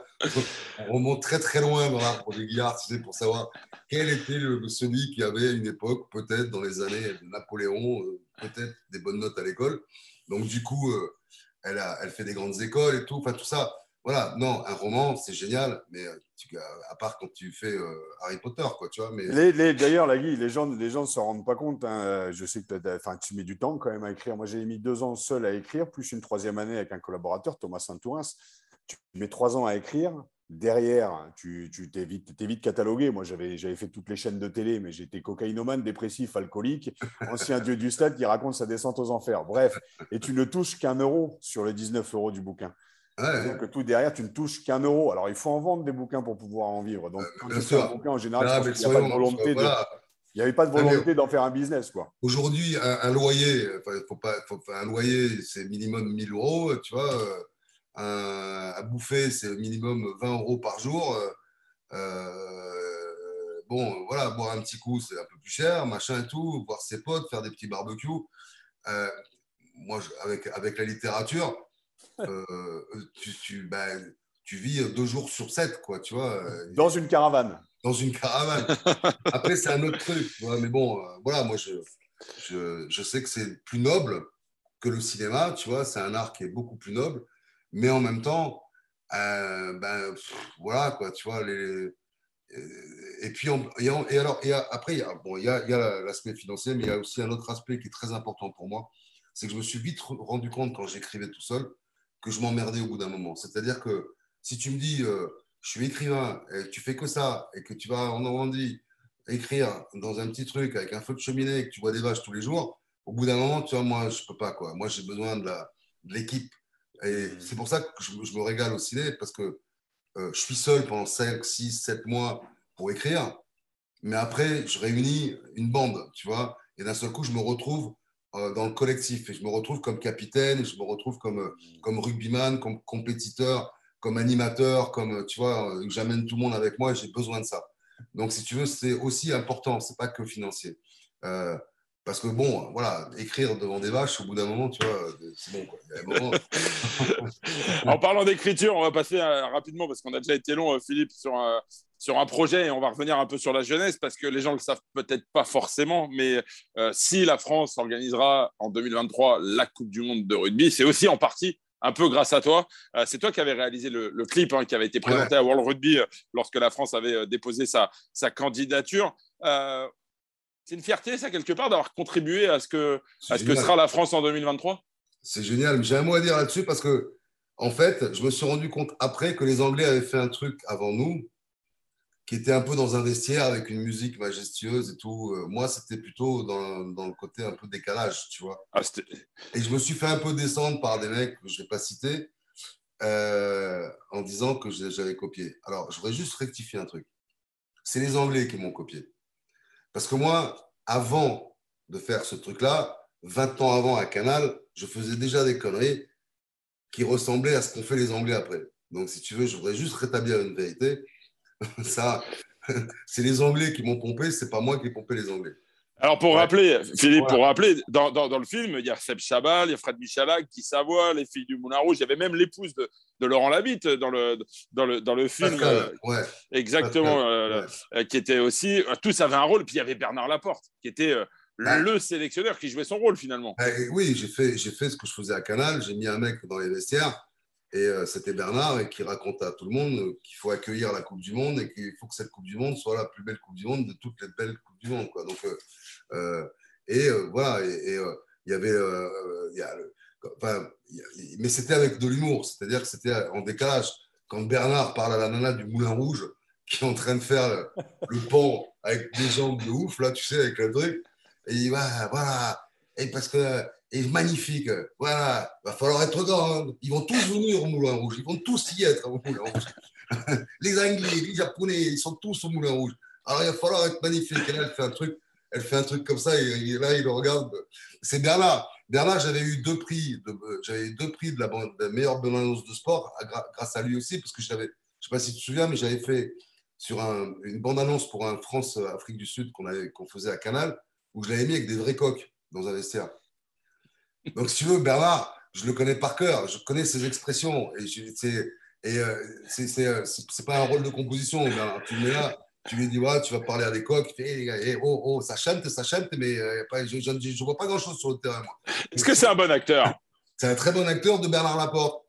On remonte très très loin dans l'arbre de tu sais, pour savoir quel était celui qui avait à une époque, peut-être dans les années Napoléon, euh, peut-être des bonnes notes à l'école. Donc du coup, euh, elle, a, elle fait des grandes écoles et tout. Enfin tout ça, voilà, non, un roman, c'est génial, mais euh, à part quand tu fais euh, Harry Potter, quoi, tu vois. Mais... D'ailleurs, la les gens les gens ne se rendent pas compte. Hein. Je sais que tu mets du temps quand même à écrire. Moi, j'ai mis deux ans seul à écrire, plus une troisième année avec un collaborateur, Thomas Saint-Tourins. Tu mets trois ans à écrire. Derrière, tu t'es vite, vite, catalogué. Moi, j'avais fait toutes les chaînes de télé, mais j'étais cocaïnomane, dépressif, alcoolique, ancien dieu du stade qui raconte sa descente aux enfers. Bref, et tu ne touches qu'un euro sur les 19 euros du bouquin. Donc, tout derrière, tu ne touches qu'un euro. Alors, il faut en vendre des bouquins pour pouvoir en vivre. Donc, quand tu fais un bouquin, en général, il n'y avait pas de volonté Il n'y avait pas de volonté d'en faire un business. quoi. Aujourd'hui, un, loyer, faut pas, un loyer, c'est minimum 1000 euros. Tu vois, euh, à bouffer, c'est minimum 20 euros par jour. Euh, bon, voilà, boire un petit coup, c'est un peu plus cher, machin et tout. Voir ses potes, faire des petits barbecues. Euh, moi, avec, avec la littérature, euh, tu, tu, bah, tu, vis deux jours sur sept, quoi, tu vois. Dans une caravane. dans une caravane. Après, c'est un autre truc. Mais bon, euh, voilà, moi, je, je, je sais que c'est plus noble que le cinéma, tu vois. C'est un art qui est beaucoup plus noble. Mais en même temps, euh, ben, voilà, quoi, tu vois. Les, et puis, et, alors, et après, il y a, bon, il y a, l'aspect financier, mais il y a aussi un autre aspect qui est très important pour moi. C'est que je me suis vite rendu compte quand j'écrivais tout seul que je m'emmerdais au bout d'un moment. C'est-à-dire que si tu me dis, euh, je suis écrivain, et tu fais que ça, et que tu vas en Normandie écrire dans un petit truc avec un feu de cheminée, et que tu vois des vaches tous les jours, au bout d'un moment, tu vois, moi, je peux pas, quoi. Moi, j'ai besoin de l'équipe. Et mmh. c'est pour ça que je, me régale au ciné, parce que euh, je suis seul pendant 5, 6, 7 mois pour écrire, mais après, je réunis une bande, tu vois, et d'un seul coup, je me retrouve dans le collectif. Et je me retrouve comme capitaine, je me retrouve comme, euh, comme rugbyman, comme compétiteur, comme animateur, comme, euh, tu vois, j'amène tout le monde avec moi et j'ai besoin de ça. Donc, si tu veux, c'est aussi important, c'est pas que financier. parce que bon, voilà, écrire devant des vaches, au bout d'un moment, tu vois, c'est bon. Quoi. en parlant d'écriture, on va passer rapidement, parce qu'on a déjà été long, Philippe, sur sur un projet, et on va revenir un peu sur la jeunesse, parce que les gens ne le savent peut-être pas forcément, mais euh, si la France organisera en 2023 la Coupe du Monde de rugby, c'est aussi en partie un peu grâce à toi. Euh, c'est toi qui avais réalisé le, clip hein, qui avait été présenté à World Rugby euh, lorsque la France avait déposé sa, sa candidature. c'est une fierté, ça, quelque part, d'avoir contribué à ce que, à ce que sera la France en 2023 C'est génial. J'ai un mot à dire là-dessus parce que, en fait, je me suis rendu compte après que les Anglais avaient fait un truc avant nous qui était un peu dans un vestiaire avec une musique majestueuse et tout. Euh, moi, c'était plutôt dans, dans, le côté un peu décalage, tu vois. Ah, et je me suis fait un peu descendre par des mecs que je ne vais pas citer euh, en disant que j'avais copié. Alors, je voudrais juste rectifier un truc. C'est les Anglais qui m'ont copié. Parce que moi, avant de faire ce truc-là, 20 ans avant à Canal, je faisais déjà des conneries qui ressemblaient à ce qu'ont fait les Anglais après. Donc, si tu veux, je voudrais juste rétablir une vérité Ça, c'est les Anglais qui m'ont pompé, c'est pas moi qui ai pompé les Anglais. Alors pour rappeler, Philippe, pour rappeler, dans, dans, le film, il y a Seb Chabal, il y a Fred Michalak, Guy Savoie, les filles du Moulin Rouge, il y avait même l'épouse de, de, Laurent Labitte dans le, dans le, dans le film. Euh, ouais. Exactement, euh, euh, qui était aussi, tous avaient un rôle, puis il y avait Bernard Laporte, qui était le sélectionneur, qui jouait son rôle finalement. Eh, oui, j'ai fait, j'ai fait ce que je faisais à Canal, j'ai mis un mec dans les vestiaires et euh, c'était Bernard qui raconte à tout le monde qu'il faut accueillir la Coupe du Monde et qu'il faut que cette Coupe du Monde soit la plus belle Coupe du Monde de toutes les belles Coupes du Monde. Quoi. Donc, euh, euh, et voilà, et il y avait. enfin, mais c'était avec de l'humour, c'est-à-dire que c'était en décalage. Quand Bernard parle à la nana du Moulin Rouge qui est en train de faire le, pont avec des jambes de ouf, là, tu sais, avec le truc, et il va, voilà, et parce que est magnifique. Voilà, il va falloir être grand. Ils vont tous venir au Moulin Rouge. Ils vont tous y être au Moulin Rouge. les Anglais, les Japonais, ils sont tous au Moulin Rouge. Alors il va falloir être magnifique. Elle fait un truc, elle fait un truc comme ça et, là, il le regarde. C'est Bernard. Bernard, j'avais eu deux prix, de, j'avais deux prix de la, meilleure bonne annonce de sport grâce à lui aussi parce que je ne sais pas si tu te souviens, mais j'avais fait sur une bande annonce pour un France Afrique du Sud qu'on qu'on faisait à Canal où je l'avais mis avec des vrais coqs dans un vestiaire. Donc, si tu veux, Bernard, je le connais par cœur, je connais ses expressions. Et c'est euh, euh, c'est pas un rôle de composition. Tu mets là, tu lui dis, ouais, tu vas parler à des coqs, hey, oh, oh, ça chante, ça chante, mais euh, je ne vois pas grand-chose sur le terrain. Est-ce que c'est un bon acteur? C'est un très bon acteur de Bernard Laporte.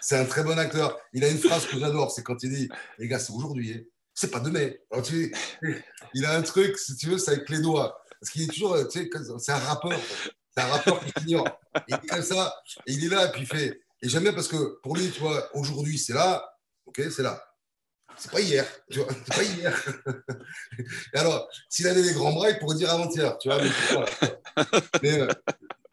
C'est un très bon acteur. Il a une phrase que j'adore, c'est quand il dit, les gars, c'est aujourd'hui, hein. c'est pas demain. Alors, tu, il a un truc, si tu veux, c'est avec les doigts. Parce qu'il est toujours, tu sais, c'est un rappeur. C'est un rappeur qui ignore. Il est comme ça, et il est là, et puis il fait. Et j'aime bien parce que pour lui, tu vois, aujourd'hui, c'est là, ok, c'est là. C'est pas hier, tu vois, c'est pas hier. et alors, s'il avait des grands bras, il pourrait dire avant-hier, tu vois. Mais, euh,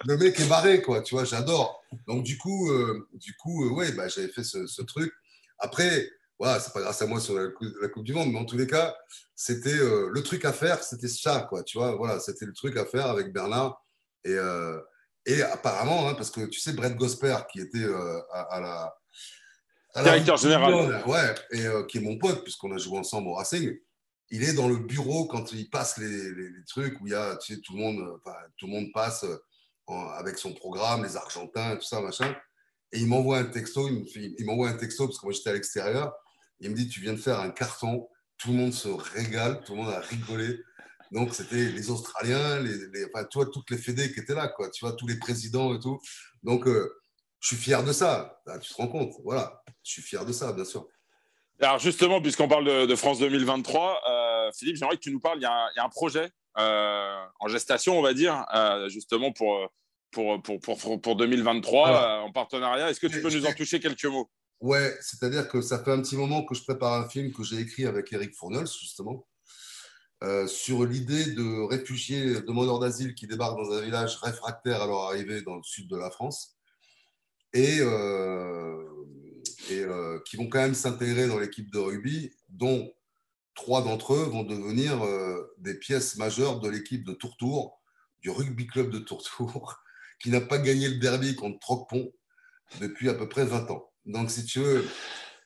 le mec est barré, quoi, tu vois, j'adore. Donc, du coup, euh, du coup euh, ouais, bah, j'avais fait ce, truc. Après, voilà, c'est pas grâce à moi sur la, la, Coupe du Monde, mais en tous les cas, c'était le truc à faire, c'était ça, quoi, tu vois, voilà, c'était le truc à faire avec Bernard. Et, euh, et apparemment, hein, parce que tu sais, Brett Gosper, qui était euh, à, la. Directeur général. Ouais, et euh, qui est mon pote, puisqu'on a joué ensemble au Racing. Il est dans le bureau quand il passe les, les, trucs où il y a, tu sais, tout le monde, tout le monde passe avec son programme, les Argentins, tout ça, machin. Et il m'envoie un texto, il m'envoie un texto parce que moi j'étais à l'extérieur. Il me dit Tu viens de faire un carton tout le monde se régale, tout le monde a rigolé. Donc, c'était les Australiens, les, enfin, tu vois, toutes les fédés qui étaient là, quoi, tu vois, tous les présidents et tout. Donc, euh, je suis fier de ça. Ah, tu te rends compte? Voilà, je suis fier de ça, bien sûr. Alors, justement, puisqu'on parle de, France 2023, euh, Philippe, j'aimerais que tu nous parles. Il y a un, projet euh, en gestation, on va dire, justement pour, pour, pour, pour, pour 2023 en partenariat. Est-ce que tu peux nous en toucher quelques mots? Ouais, c'est-à-dire que ça fait un petit moment que je prépare un film que j'ai écrit avec Eric Fournels, justement, euh, sur l'idée de réfugiés demandeurs d'asile qui débarquent dans un village réfractaire à leur arrivée dans le sud de la France et, euh, euh, qui vont quand même s'intégrer dans l'équipe de rugby, dont trois d'entre eux vont devenir des pièces majeures de l'équipe de Tourtour, du rugby club de Tourtour, qui n'a pas gagné le derby contre Trocpont depuis à peu près 20 ans. Donc, si tu veux,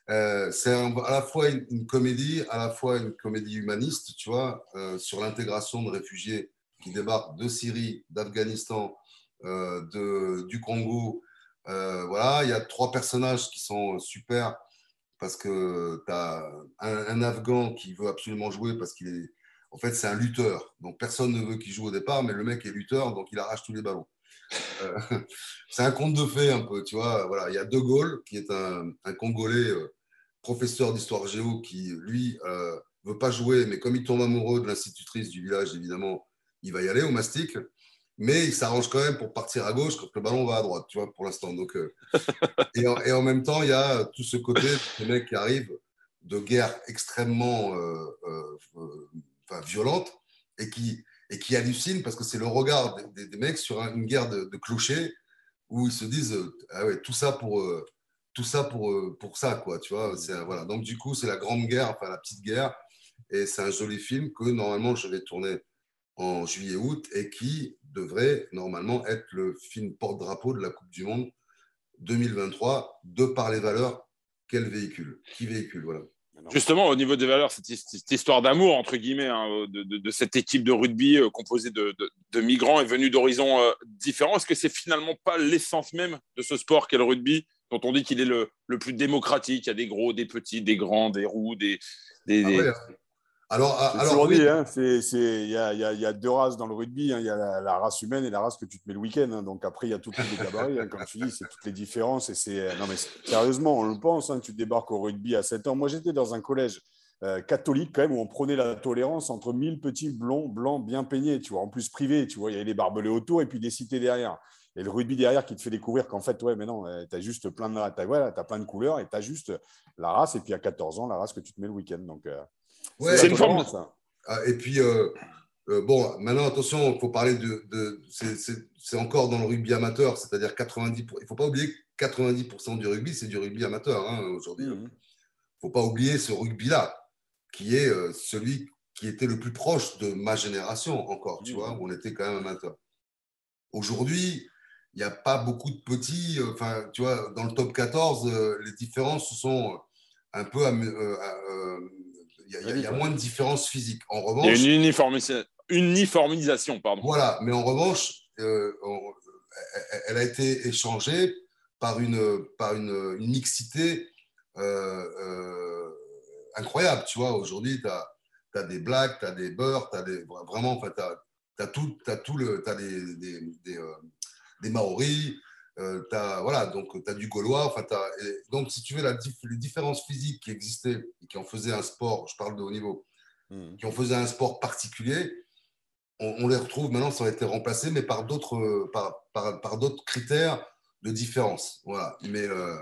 euh, c'est à la fois une, comédie, à la fois une comédie humaniste, tu vois, euh, sur l'intégration de réfugiés qui débarquent de Syrie, d'Afghanistan, euh, du Congo. voilà, il y a trois personnages qui sont super parce que tu as un, Afghan qui veut absolument jouer parce qu'il est. En fait, c'est un lutteur. Donc, personne ne veut qu'il joue au départ, mais le mec est lutteur, donc il arrache tous les ballons. Euh, c'est un conte de fées un peu, tu vois. Voilà, il y a De Gaulle, qui est un, Congolais euh, professeur d'histoire géo, qui, lui, euh, veut pas jouer, mais comme il tombe amoureux de l'institutrice du village, évidemment, il va y aller au mastic. Mais il s'arrange quand même pour partir à gauche quand le ballon va à droite, tu vois, pour l'instant. Donc, et, en, même temps, il y a tout ce côté de mecs qui arrivent de guerre extrêmement violente et qui, et qui hallucinent parce que c'est le regard des, mecs sur une guerre de, clochers où ils se disent ah ouais, tout ça pour euh, tout ça pour euh, pour ça quoi tu vois. Voilà. Donc du coup c'est la grande guerre enfin la petite guerre. Et c'est un joli film que normalement je vais tourner en juillet août et qui devrait normalement être le film porte-drapeau de la Coupe du Monde 2023 de par les valeurs qu'elle véhicule? Qui véhicule? Voilà Justement, au niveau des valeurs, cette, histoire d'amour, entre guillemets, hein, de, cette équipe de rugby euh, composée de, migrants et venus d'horizons euh, différents, est-ce que c'est finalement pas l'essence même de ce sport qu'est le rugby, dont on dit qu'il est le, plus démocratique? Il y a des gros, des petits, des grands, des roux, des. des, ah alors, alors oui. hein, il y a, y, a, deux races dans le rugby. Hein. Il y a la, race humaine et la race que tu te mets le week-end. Hein. Donc après, il y a toutes les gabarits. Hein, comme tu dis, c'est toutes les différences. Et c'est non mais sérieusement, on le pense. tu débarques au rugby à 7 ans. Moi, j'étais dans un collège euh, catholique quand même où on prenait la tolérance entre 1000 petits blonds blancs bien peignés. Tu vois, en plus privé. Tu vois, il y avait les barbelés autour et puis des cités derrière. Et le rugby derrière qui te fait découvrir qu'en fait, ouais, mais non, euh, tu as juste plein de, as, voilà, as plein de couleurs et tu as juste la race. Et puis à 14 ans, la race que tu te mets le week-end. Donc, euh, c'est une forme. Ça. Ah, et puis, euh, euh, bon, maintenant, attention, il faut parler de. c'est encore dans le rugby amateur, c'est-à-dire 90%. Il ne faut pas oublier que 90% du rugby, c'est du rugby amateur hein, aujourd'hui. Il mmh. ne faut pas oublier ce rugby-là, qui est euh, celui qui était le plus proche de ma génération encore, tu mmh. vois, où on était quand même amateur. Aujourd'hui, il n'y a pas beaucoup de petits. Enfin, tu vois, dans le top 14, les différences sont un peu il y, a moins de différences physiques. En revanche, il y a une uniformisation. Pardon. Voilà, mais en revanche, euh, elle a été échangée par une, par une, une euh, euh, incroyable. Tu vois, aujourd'hui, tu as, as, des blacks, tu as des beurres, tu as des. Vraiment, tu as, as, tout, as tout le. As des, des, des, des maoris, euh, voilà, donc tu as du gaulois. Enfin, donc, si tu veux, la les différences physiques qui existaient et qui en faisaient un sport, je parle de haut niveau, hmm. qui en faisaient un sport particulier, on, les retrouve maintenant, ça a été remplacé, mais par d'autres par, par, par critères de différence. Voilà. Mais, euh,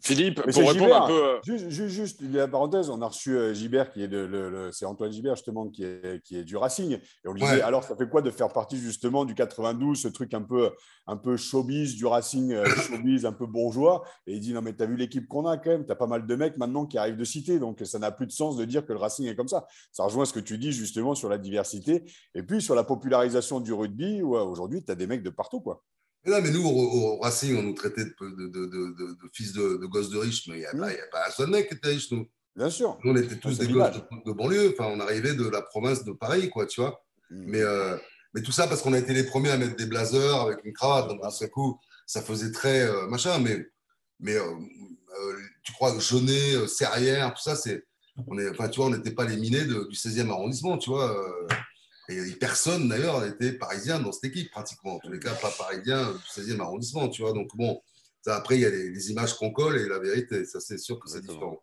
Philippe, pour répondre un peu. Euh, juste, juste, juste, la parenthèse, on a reçu euh, Gibert, qui est de, le, c'est Antoine Gibert justement, qui est, qui est du Racing. Et on lui disait, alors ça fait quoi de faire partie justement du 92, ce truc un peu, un peu showbiz du Racing, euh, showbiz un peu bourgeois? Et il dit, non mais tu as vu l'équipe qu'on a quand même, tu as pas mal de mecs maintenant qui arrivent de cité, donc ça n'a plus de sens de dire que le Racing est comme ça. Ça rejoint ce que tu dis justement sur la diversité et puis sur la popularisation du rugby, où aujourd'hui tu as des mecs de partout. quoi. Mais non, mais nous, au, Racing, on nous traitait de, de, de, de fils de, gosses de riches, mais il n'y a, mmh. a, pas un seul mec qui était riche, nous. Bien sûr. Nous, on était tous des gosses de, banlieue. Enfin, on arrivait de la province de Paris, quoi, tu vois. Mmh. Mais, euh, mais tout ça parce qu'on a été les premiers à mettre des blazers avec une cravate. Donc, d'un seul coup, ça faisait très euh, machin. Mais, mais euh, tu crois que Jeunet, Serrière, tout ça, c'est on est, enfin, tu vois, on n'était pas les minés du 16e arrondissement, tu vois. Et personne, d'ailleurs, n'était parisien dans cette équipe, pratiquement. En tous les cas, pas parisien du 16e arrondissement, tu vois. Donc, bon, ça, après, il y a les, images qu'on colle et la vérité. Ça, c'est sûr que c'est différent.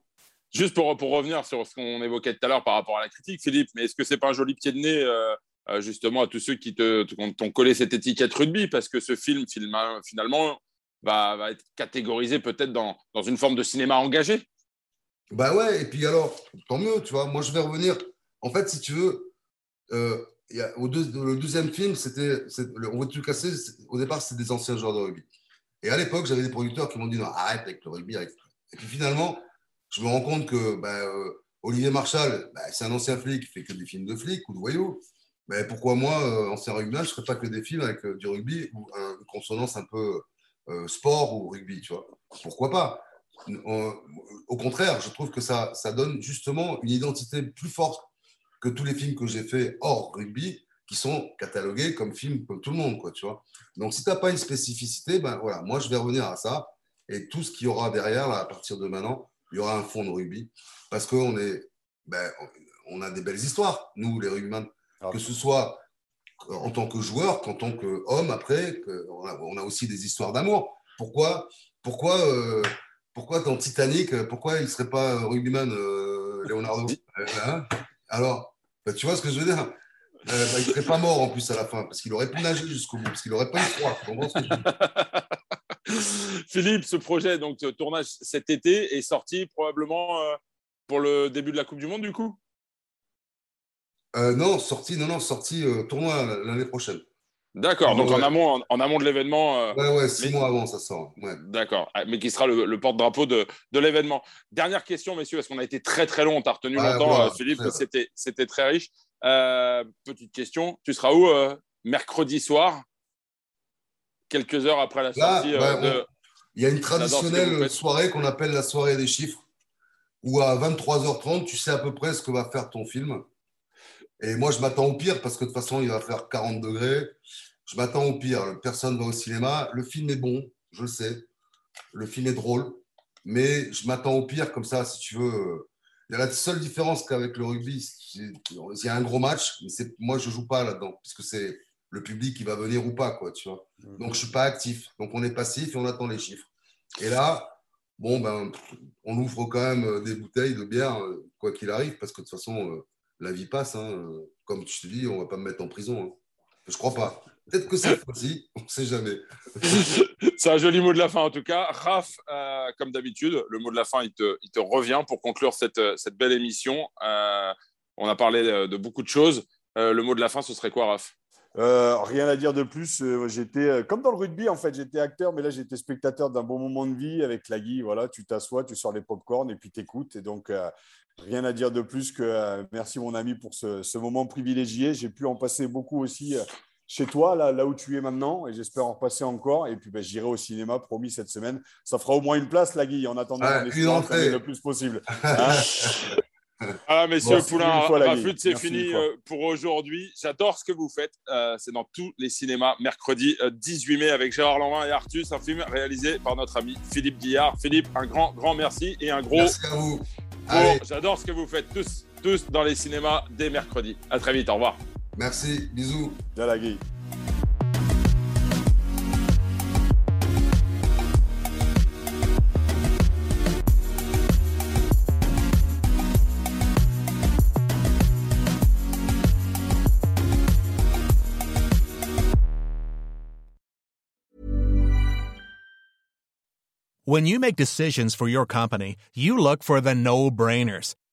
Juste pour, pour revenir sur ce qu'on évoquait tout à l'heure par rapport à la critique, Philippe, mais est-ce que c'est pas un joli pied de nez euh, euh, justement à tous ceux qui t'ont collé cette étiquette rugby? Parce que ce film, film finalement va, va, être catégorisé peut-être dans, dans, une forme de cinéma engagé Bah ouais, et puis alors, tant mieux, tu vois. Moi, je vais revenir. En fait, si tu veux, euh, au le deuxième film, c'était, on va tout casser. Au départ, c'était des anciens joueurs de rugby. Et à l'époque, j'avais des producteurs qui m'ont dit non, arrête avec le rugby. Et puis finalement, je me rends compte que bah, euh, Olivier Marchal, bah, c'est un ancien flic, il fait que des films de flics ou de voyous. Mais pourquoi moi, euh, ancien rugbyman, je ne ferais pas que des films avec euh, du rugby ou une consonance un peu sport ou rugby, tu vois Pourquoi pas? Au contraire, je trouve que ça donne justement une identité plus forte que tous les films que j'ai faits hors rugby, qui sont catalogués comme films comme tout le monde, quoi, tu vois. Donc, si tu n'as pas une spécificité, ben voilà, moi, je vais revenir à ça. Et tout ce qu'il y aura derrière, à partir de maintenant, il y aura un fond de rugby. Parce qu'on est, ben, on a des belles histoires, nous, les rugbyman. Ah. Que ce soit en tant que joueur qu'en tant qu'homme, après, on, a, on, a, aussi des histoires d'amour. Pourquoi, pourquoi, euh, pourquoi dans Titanic, pourquoi il ne serait pas rugbyman, euh, Leonardo? Hein? Alors, ben, tu vois ce que je veux dire? Euh, ben, Il ne serait pas mort en plus à la fin, parce qu'il aurait pu nager jusqu'au bout, parce qu'il n'aurait pas eu froid. Philippe, ce projet, donc tournage cet été, est sorti probablement euh, pour le début de la Coupe du Monde, du coup? Euh, Non, sorti, non, non, sorti euh, tournoi l'année prochaine. D'accord, donc en, amont, en, amont de l'événement. ouais, ouais, six mois avant, ça sort. D'accord, ah, mais qui sera le, porte-drapeau de, l'événement. Dernière question, messieurs, parce qu'on a été très très long, on t'a retenu longtemps, Philippe, c'était très riche. petite question, tu seras où mercredi soir quelques heures après la sortie bah, de, il y a une traditionnelle soirée qu'on appelle la soirée des chiffres, où à 23h30, tu sais à peu près ce que va faire ton film. Et moi, je m'attends au pire parce que de toute façon, il va faire 40 degrés. Je m'attends au pire. Personne va au cinéma. Le film est bon, je le sais. Le film est drôle. Mais je m'attends au pire, comme ça, si tu veux. Il y a la seule différence qu'avec le rugby, il y a un gros match, mais moi, je ne joue pas là-dedans, puisque c'est le public qui va venir ou pas, quoi, tu vois. Mm. Donc, je suis pas actif. Donc, on est passif et on attend les chiffres. Et là, bon, ben, on ouvre quand même euh, des bouteilles de bière, euh, quoi qu'il arrive, parce que de toute façon, euh, la vie passe. Hein. Comme tu te dis, on va pas me mettre en prison. Hein. Je crois pas. Peut-être que cette fois-ci, on ne sait jamais. C'est un joli mot de la fin en tout cas. Raph, comme d'habitude, le mot de la fin, il te, il te revient pour conclure cette, cette belle émission. on a parlé de, de beaucoup de choses. le mot de la fin, ce serait quoi, Raph? Euh, rien à dire de plus. Euh, j'étais euh, comme dans le rugby en fait. J'étais acteur, mais là j'étais spectateur d'un bon moment de vie avec la Guy. Voilà, tu t'assois, tu sors les pop-corn et puis t'écoutes. Et donc rien à dire de plus que merci mon ami pour ce, moment privilégié. J'ai pu en passer beaucoup aussi chez toi, là, là où tu es maintenant, et j'espère en passer encore. Et puis ben, j'irai au cinéma, promis cette semaine. Ça fera au moins une place, la Guy, en attendant ah, le plus possible. Hein ah, messieurs Poulain, Rafut, c'est fini euh, pour aujourd'hui. J'adore ce que vous faites. Euh, c'est dans tous les cinémas, mercredi 18 euh, mai, avec Gérard Lanvin et Artus, un film réalisé par notre ami Philippe Guillard. Philippe, un grand, grand merci et un gros. Merci à vous. J'adore ce que vous faites tous, tous dans les cinémas dès mercredi. À très vite. Au revoir. Merci. Bisous. la Guy. When you make decisions for your company, you look for the no-brainers.